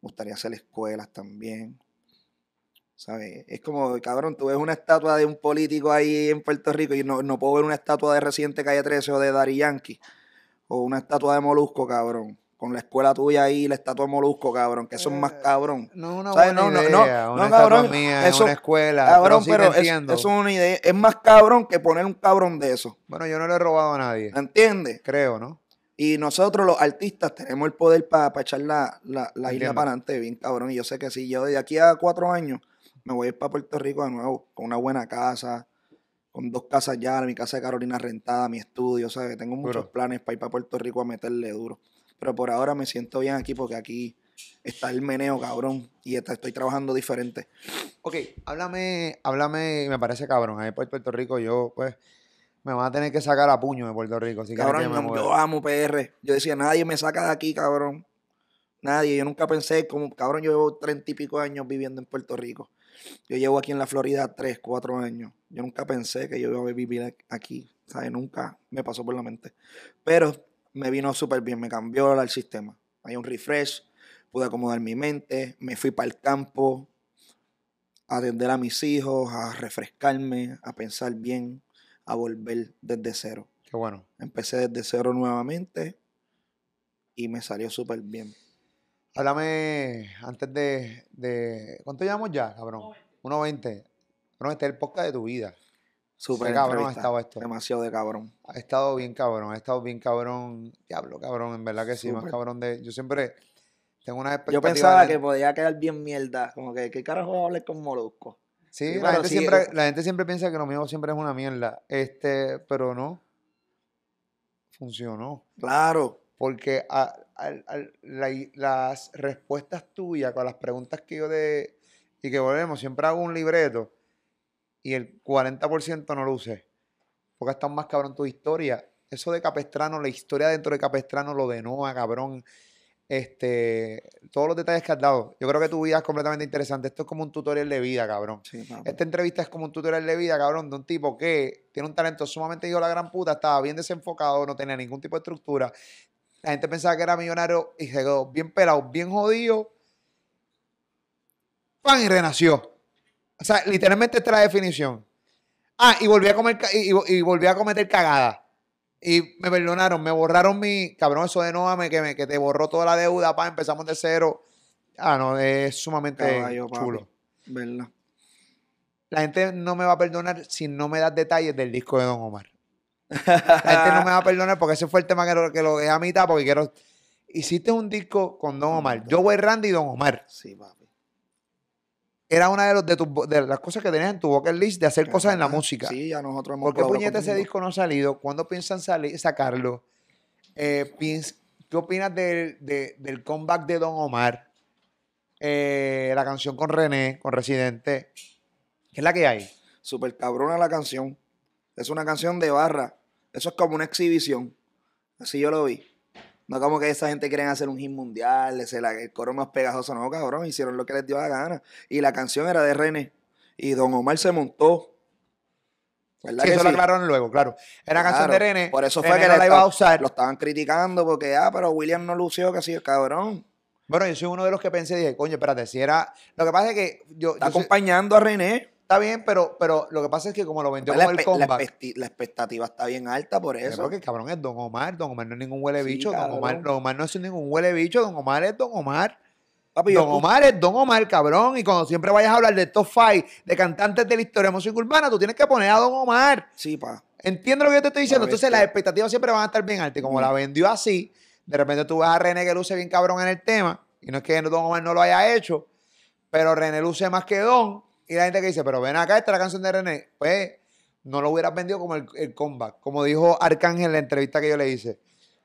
gustaría hacer escuelas también. ¿Sabes? Es como, cabrón, tú ves una estatua de un político ahí en Puerto Rico y no, no puedo ver una estatua de Residente Calle 13 o de Dari Yankee. O una estatua de Molusco, cabrón. Con la escuela tuya ahí, la estatua de Molusco, cabrón. Que eso es más Eh, cabrón. No una buena No, no, idea. no, una no, cabrón, mía en eso- una escuela. Cabrón, pero, pero, sí te es- eso es una idea. Es más cabrón que poner un cabrón de eso. Bueno, yo no le he robado a nadie. ¿Entiendes? Creo, ¿no? Y nosotros, los artistas, tenemos el poder para echar la, la, la isla para adelante, bien cabrón. Y yo sé que sí, yo de aquí a cuatro años me voy a ir para Puerto Rico de nuevo, con una buena casa, con dos casas ya, mi casa de Carolina rentada, mi estudio, ¿sabes? Tengo muchos planes para ir para Puerto Rico a meterle duro. Pero por ahora me siento bien aquí porque aquí está el meneo, cabrón. Y está- estoy trabajando diferente. Ok, háblame, háblame, me parece cabrón. Ahí por Puerto Rico yo, pues, me van a tener que sacar a puño de Puerto Rico. Si Cabrón, que me yo amo PR. Yo decía, nadie me saca de aquí, cabrón. Nadie. Yo nunca pensé, como, cabrón, yo llevo treinta y pico años viviendo en Puerto Rico. Yo llevo aquí en la Florida tres, cuatro años. Yo nunca pensé que yo iba a vivir aquí. ¿Sabes? Nunca me pasó por la mente. Pero me vino súper bien, me cambió el sistema. Hay un refresh, pude acomodar mi mente, me fui para el campo a atender a mis hijos, a refrescarme, a pensar bien, a volver desde cero. Qué bueno. Empecé desde cero nuevamente y me salió súper bien. Háblame antes de, de- ¿Cuánto llevamos ya, cabrón? 1.20. Bueno, este es el podcast de tu vida. Súper cabrón ha estado esto. Demasiado de cabrón. Ha estado bien cabrón, ha estado bien cabrón. Diablo, cabrón, en verdad que sí, más cabrón de... Yo siempre tengo una Yo pensaba de- que podía quedar bien mierda. Como que, ¿qué carajo hablé con Molusco? Sí, Sí, la, gente sí, siempre, eh. la gente siempre piensa que lo mío siempre es una mierda. Este, pero no. Funcionó. Claro. Porque a- al- al- la- las respuestas tuyas con las preguntas que yo de y que volvemos, siempre hago un libreto y el 40% no lo usé. Porque están más cabrón tu historia. Eso de Capestrano, la historia dentro de Capestrano, lo de Noah, cabrón. Este, todos los detalles que has dado. Yo creo que tu vida es completamente interesante. Esto es como un tutorial de vida, cabrón. Sí. Esta entrevista es como un tutorial de vida, cabrón, de un tipo que tiene un talento sumamente hijo de la gran puta, estaba bien desenfocado, no tenía ningún tipo de estructura. La gente pensaba que era millonario y se quedó bien pelado, bien jodido. ¡Pam! Y renació. O sea, literalmente esta es la definición. Ah, y volví a comer y, y- y volví a cometer cagada. Y me perdonaron, me borraron mi. Cabrón, eso de no que, me, que te borró toda la deuda, pa, empezamos de cero. Ah, no, es sumamente Caballo, chulo. La gente no me va a perdonar si no me das detalles del disco de Don Omar. La gente no me va a (laughs) perdonar porque ese fue el tema que lo, que lo dejé a mitad porque quiero... Hiciste un disco con Don Omar. Yo voy Randy y Don Omar. Sí, papi. Era una de, los, de, tus vo- de las cosas que tenías en tu bucket list de hacer cosas en la música. Sí, ya nosotros hemos ¿Por qué puñeta ese disco no ha salido? ¿Cuándo piensan salir, sacarlo? Eh, piens- ¿Qué opinas del, de- del comeback de Don Omar? Eh, la canción con René, con Residente. ¿Qué es la que hay? Súper cabrona la canción. Es una canción de barra. Eso es como una exhibición. Así yo lo vi. No como que esa gente quieren hacer un hit mundial, ese, la- el coro más pegajoso. No, cabrón, hicieron lo que les dio la gana. Y la canción era de René. Y Don Omar se montó. ¿Verdad Sí, que eso lo aclararon luego, claro. Era canción de Claro. René. Por eso René fue que no la iba a usar. Lo estaban criticando porque, ah, pero William no lució, que así, cabrón. Bueno, yo soy uno de los que pensé, dije, coño, espérate, si era. Lo que pasa es que yo. Está yo sé- acompañando a René. Está bien, pero, pero lo que pasa es que como lo vendió la, como el la comeback. expecti- la expectativa está bien alta por eso. porque cabrón es Don Omar. Don Omar no es ningún huele Sí, bicho. Don Omar. Don Omar no es ningún huele bicho. Don Omar es Don Omar. Papi, Don Omar es Don Omar, cabrón. Y cuando siempre vayas a hablar de top five de cantantes de la historia de música urbana, tú tienes que poner a Don Omar. Sí, pa. Entiendo lo que yo te estoy diciendo. La Entonces las expectativas siempre van a estar bien altas. Y como la vendió así, de repente tú ves a René que luce bien cabrón en el tema. Y no es que Don Omar no lo haya hecho, pero René luce más que Don. Y la gente que dice, pero ven acá, esta es la canción de René. Pues no lo hubieras vendido como el, el comeback. Como dijo Arcángel en la entrevista que yo le hice.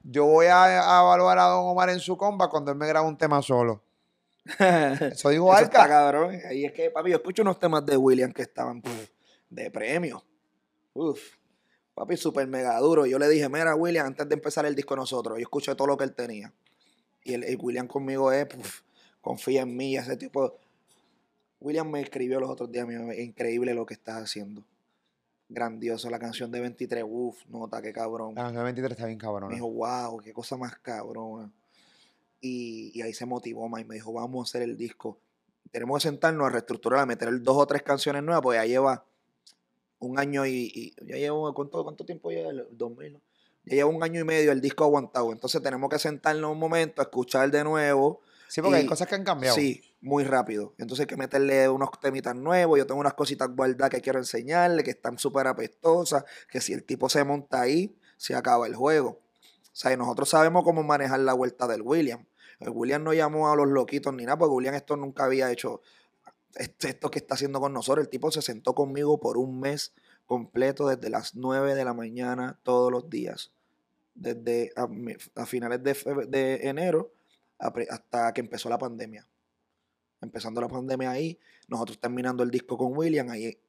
Yo voy a, a evaluar a Don Omar en su comeback cuando él me graba un tema solo. (laughs) Eso dijo Eso está Arca. cabrón. Ahí es que, papi, yo escucho unos temas de William que estaban puf, de premio. Uf. Papi, súper mega duro. Yo le dije, mira, William, antes de empezar el disco nosotros, yo escuché todo lo que él tenía. Y el, el William conmigo es, puf, confía en mí, ese tipo. William me escribió los otros días, me dijo, increíble lo que estás haciendo. Grandioso, la canción de 23, uf, nota, qué cabrón. La canción de 23 está bien cabrón. Me dijo, wow, qué cosa más cabrona. Y, y ahí se motivó más y me dijo, vamos a hacer el disco. Tenemos que sentarnos a reestructurar, a meter dos o tres canciones nuevas, pues ya lleva un año y, y- ya llevo, ¿cuánto, cuánto tiempo lleva? El 2000, ¿no? Ya lleva un año y medio el disco aguantado. Entonces tenemos que sentarnos un momento a escuchar de nuevo. Sí, porque hay cosas que han cambiado. Sí, muy rápido. Entonces hay que meterle unos temitas nuevos. Yo tengo unas cositas guardadas que quiero enseñarle, que están súper apestosas, que si el tipo se monta ahí, se acaba el juego. O sea, nosotros sabemos cómo manejar la vuelta del William. El William no llamó a los loquitos ni nada, porque William esto nunca había hecho esto, que está haciendo con nosotros. El tipo se sentó conmigo por un mes completo desde las 9 de la mañana todos los días. Desde a, a finales de, de enero hasta que empezó la pandemia. Empezando la pandemia ahí, nosotros terminando el disco con William, ahí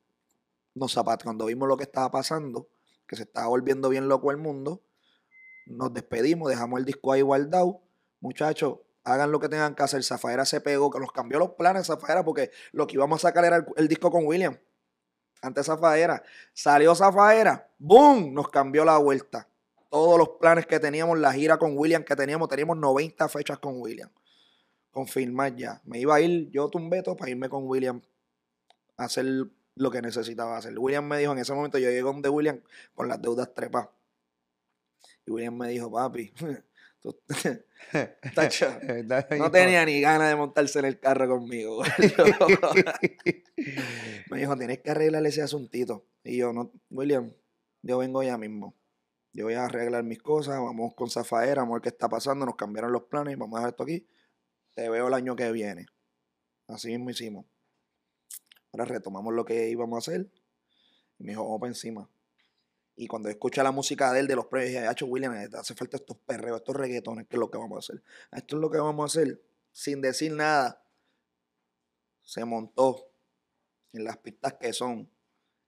nos zapat cuando vimos lo que estaba pasando, que se estaba volviendo bien loco el mundo, nos despedimos, dejamos el disco ahí guardado. Muchachos, hagan lo que tengan que hacer. Zafaera se pegó, que nos cambió los planes, Zafaera, porque lo que íbamos a sacar era el, disco con William. Antes Zafaera. Salió Zafaera, ¡boom! Nos cambió la vuelta. Todos los planes que teníamos, la gira con William que teníamos, teníamos 90 fechas con William. Confirmar ya. Me iba a ir, yo tumbé todo para irme con William a hacer lo que necesitaba hacer. William me dijo, en ese momento yo llegué donde William con las deudas trepas. Y William me dijo, papi, (laughs) tú- (laughs) tacho, (laughs) no tenía ni ganas de montarse en el carro conmigo. me dijo, tienes que arreglar ese asuntito. Y yo, no, William, yo vengo ya mismo. Yo voy a arreglar mis cosas, vamos con Zafaera, vamos a ver qué está pasando, nos cambiaron los planes, vamos a dejar esto aquí. Te veo el año que viene. Así mismo hicimos. Ahora retomamos lo que íbamos a hacer. Y me dijo, vamos para encima. Y cuando escuché la música de él, de los premios, dije, Hacho William, eh, hace falta estos perreos, estos reggaetones, que es lo que vamos a hacer. Esto es lo que vamos a hacer. Sin decir nada, se montó en las pistas que son,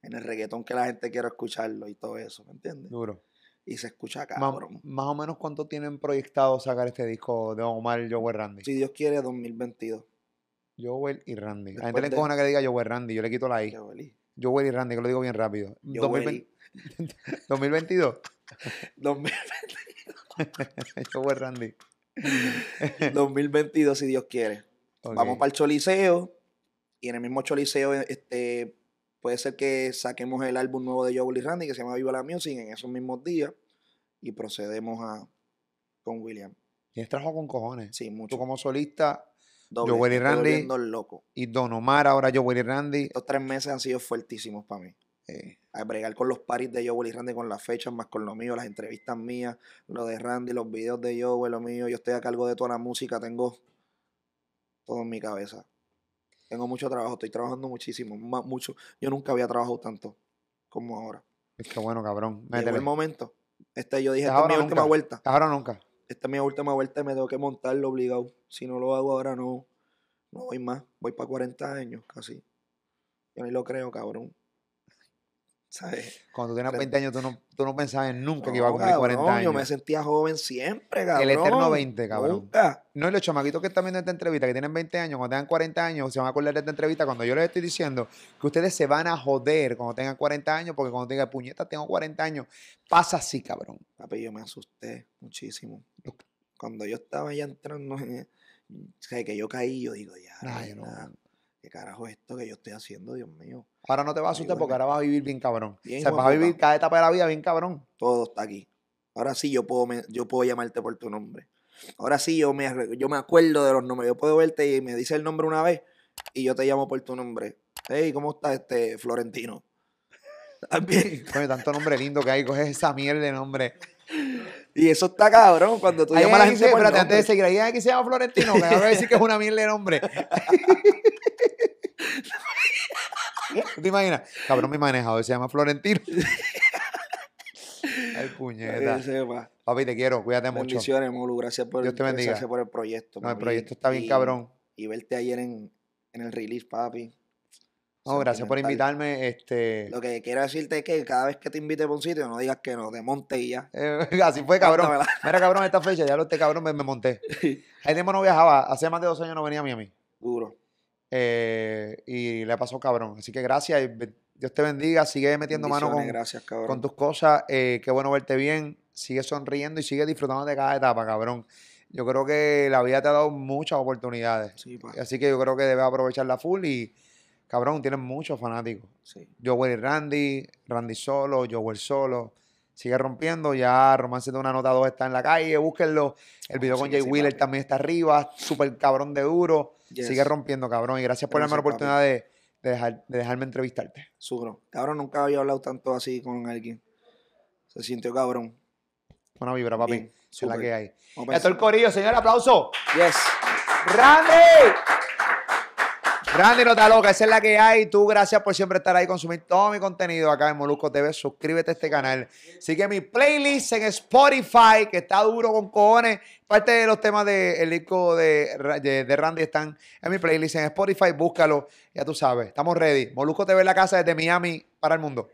en el reggaetón que la gente quiere escucharlo y todo eso, ¿me entiendes? Duro. Y se escucha cabrón. más o menos cuánto tienen proyectado sacar este disco de Omar, Joel Randy. Si Dios quiere, 2022. Joel y Randy. A la gente Después le de- encojona que diga Joel Randy, yo le quito la I. Joel y Randy, que lo digo bien rápido. Joel 2020 2022. 2000 Joel Randy. (laughs) 2022, si Dios quiere. Vamos para el Choliseo. Y en el mismo Choliseo, este, puede ser que saquemos el álbum nuevo de Joel y Randy, que se llama Viva la Music, en esos mismos días. Y procedemos a con William. Tienes trabajo con cojones. Sí, Tú mucho. como solista Doble, Joel y Randy. loco. y Don Omar, ahora Joel y Randy. Estos tres meses han sido fuertísimos para mí. Eh, A bregar con los paris de Joel y Randy, con las fechas, más con lo mío, las entrevistas mías, lo de Randy, los videos de Joel, lo mío. Yo estoy a cargo de toda la música, tengo todo en mi cabeza. Tengo mucho trabajo, estoy trabajando muchísimo, ma- mucho. Yo nunca había trabajado tanto como ahora. es que bueno, cabrón. Llegó Métele. el momento. Este, yo dije, Es esta es mi última vuelta. Ahora nunca. Esta es mi última vuelta y me tengo que montarlo obligado. Si no lo hago ahora, no, no voy más. Voy para 40 años casi. Yo ni lo creo, cabrón. ¿Sabes? Cuando tú tenías Tre- 20 años, tú no, tú no pensabas en nunca que iba a cumplir 40 cabrón, años. Yo me sentía joven siempre, cabrón. eterno 20, cabrón. Nunca. No, y los chamaquitos que están viendo esta entrevista, que tienen 20 años, cuando tengan 40 años, se van a acordar de esta entrevista cuando yo les estoy diciendo que ustedes se van a joder cuando tengan 40 años, porque cuando tengan puñeta, tengo 40 años, pasa así, cabrón. Papi, yo me asusté muchísimo. Cuando yo estaba ya entrando, en- o sea, que yo caí, yo digo, ya, no. ¿Qué carajo es esto que yo estoy haciendo, Dios mío? Ahora no te vas a asustar porque ahora vas a vivir bien cabrón. Bien o sea, vas a vivir cada etapa de la vida bien cabrón. Todo está aquí. Ahora sí yo puedo, yo puedo llamarte por tu nombre. Ahora sí yo me, yo me acuerdo de los nombres. Yo puedo verte y me dice el nombre una vez y yo te llamo por tu nombre. Hey, ¿cómo estás, este Florentino? (laughs) ¿Estás bien? Coño, tanto nombre lindo que hay, coges esa mierda de nombre. Y eso está cabrón cuando tú llamas a la gente por espérate, antes de seguir, alguien que se llama Florentino, que me va a decir que es una mierda de nombre. ¿Tú (laughs) te imaginas? Cabrón, mi manejador se llama Florentino. (laughs) Ay, puñeta. Papi, te quiero, cuídate mucho. Bendiciones, Molu. Gracias por, Dios te bendiga. gracias por el proyecto. No, el proyecto está bien Y- cabrón. Y verte ayer en, en el release, papi. No, gracias por invitarme. Este, Lo que quiero decirte es que cada vez que te invite por un sitio, no digas que no, te monte y ya. eh, (laughs) así fue, cabrón. Mira, cabrón, esta fecha, ya lo este cabrón me, me monté. (laughs) Ahí tiempo no viajaba, hace más de dos años no venía a Miami. Duro. Eh, y le pasó cabrón. Así que gracias Dios te bendiga. Sigue metiendo mano con, gracias, cabrón. con tus cosas. eh, qué bueno verte bien. Sigue sonriendo y sigue disfrutando de cada etapa, cabrón. Yo creo que la vida te ha dado muchas oportunidades. Sí. Así que yo creo que debes aprovecharla full y, cabrón, tienes muchos fanáticos. Sí. Joel y Randy, Randy solo, Joel solo. Sigue rompiendo. Ya Romance de una nota 2 está en la calle. Búsquenlo. El video Oh, con sí, Jay sí, Wheeler papi. también está arriba. Súper cabrón de duro. Yes. Sigue rompiendo, cabrón. Y gracias por darme la oportunidad de, de dejar- de dejarme entrevistarte. Suro. Cabrón, nunca había hablado tanto así con alguien. Se sintió cabrón. Buena vibra, papi. Bien. Es la que hay. Todo el corillo, señor, aplauso. Yes. ¡Randy! Randy, no está loca, esa es la que hay. Tú, gracias por siempre estar ahí, consumir todo mi contenido acá en Molusco TV. Suscríbete a este canal. Sigue mi playlist en Spotify, que está duro con cojones. Parte de los temas del disco de, de Randy están en mi playlist en Spotify. Búscalo, ya tú sabes. Estamos ready. Molusco TV en la casa desde Miami para el mundo.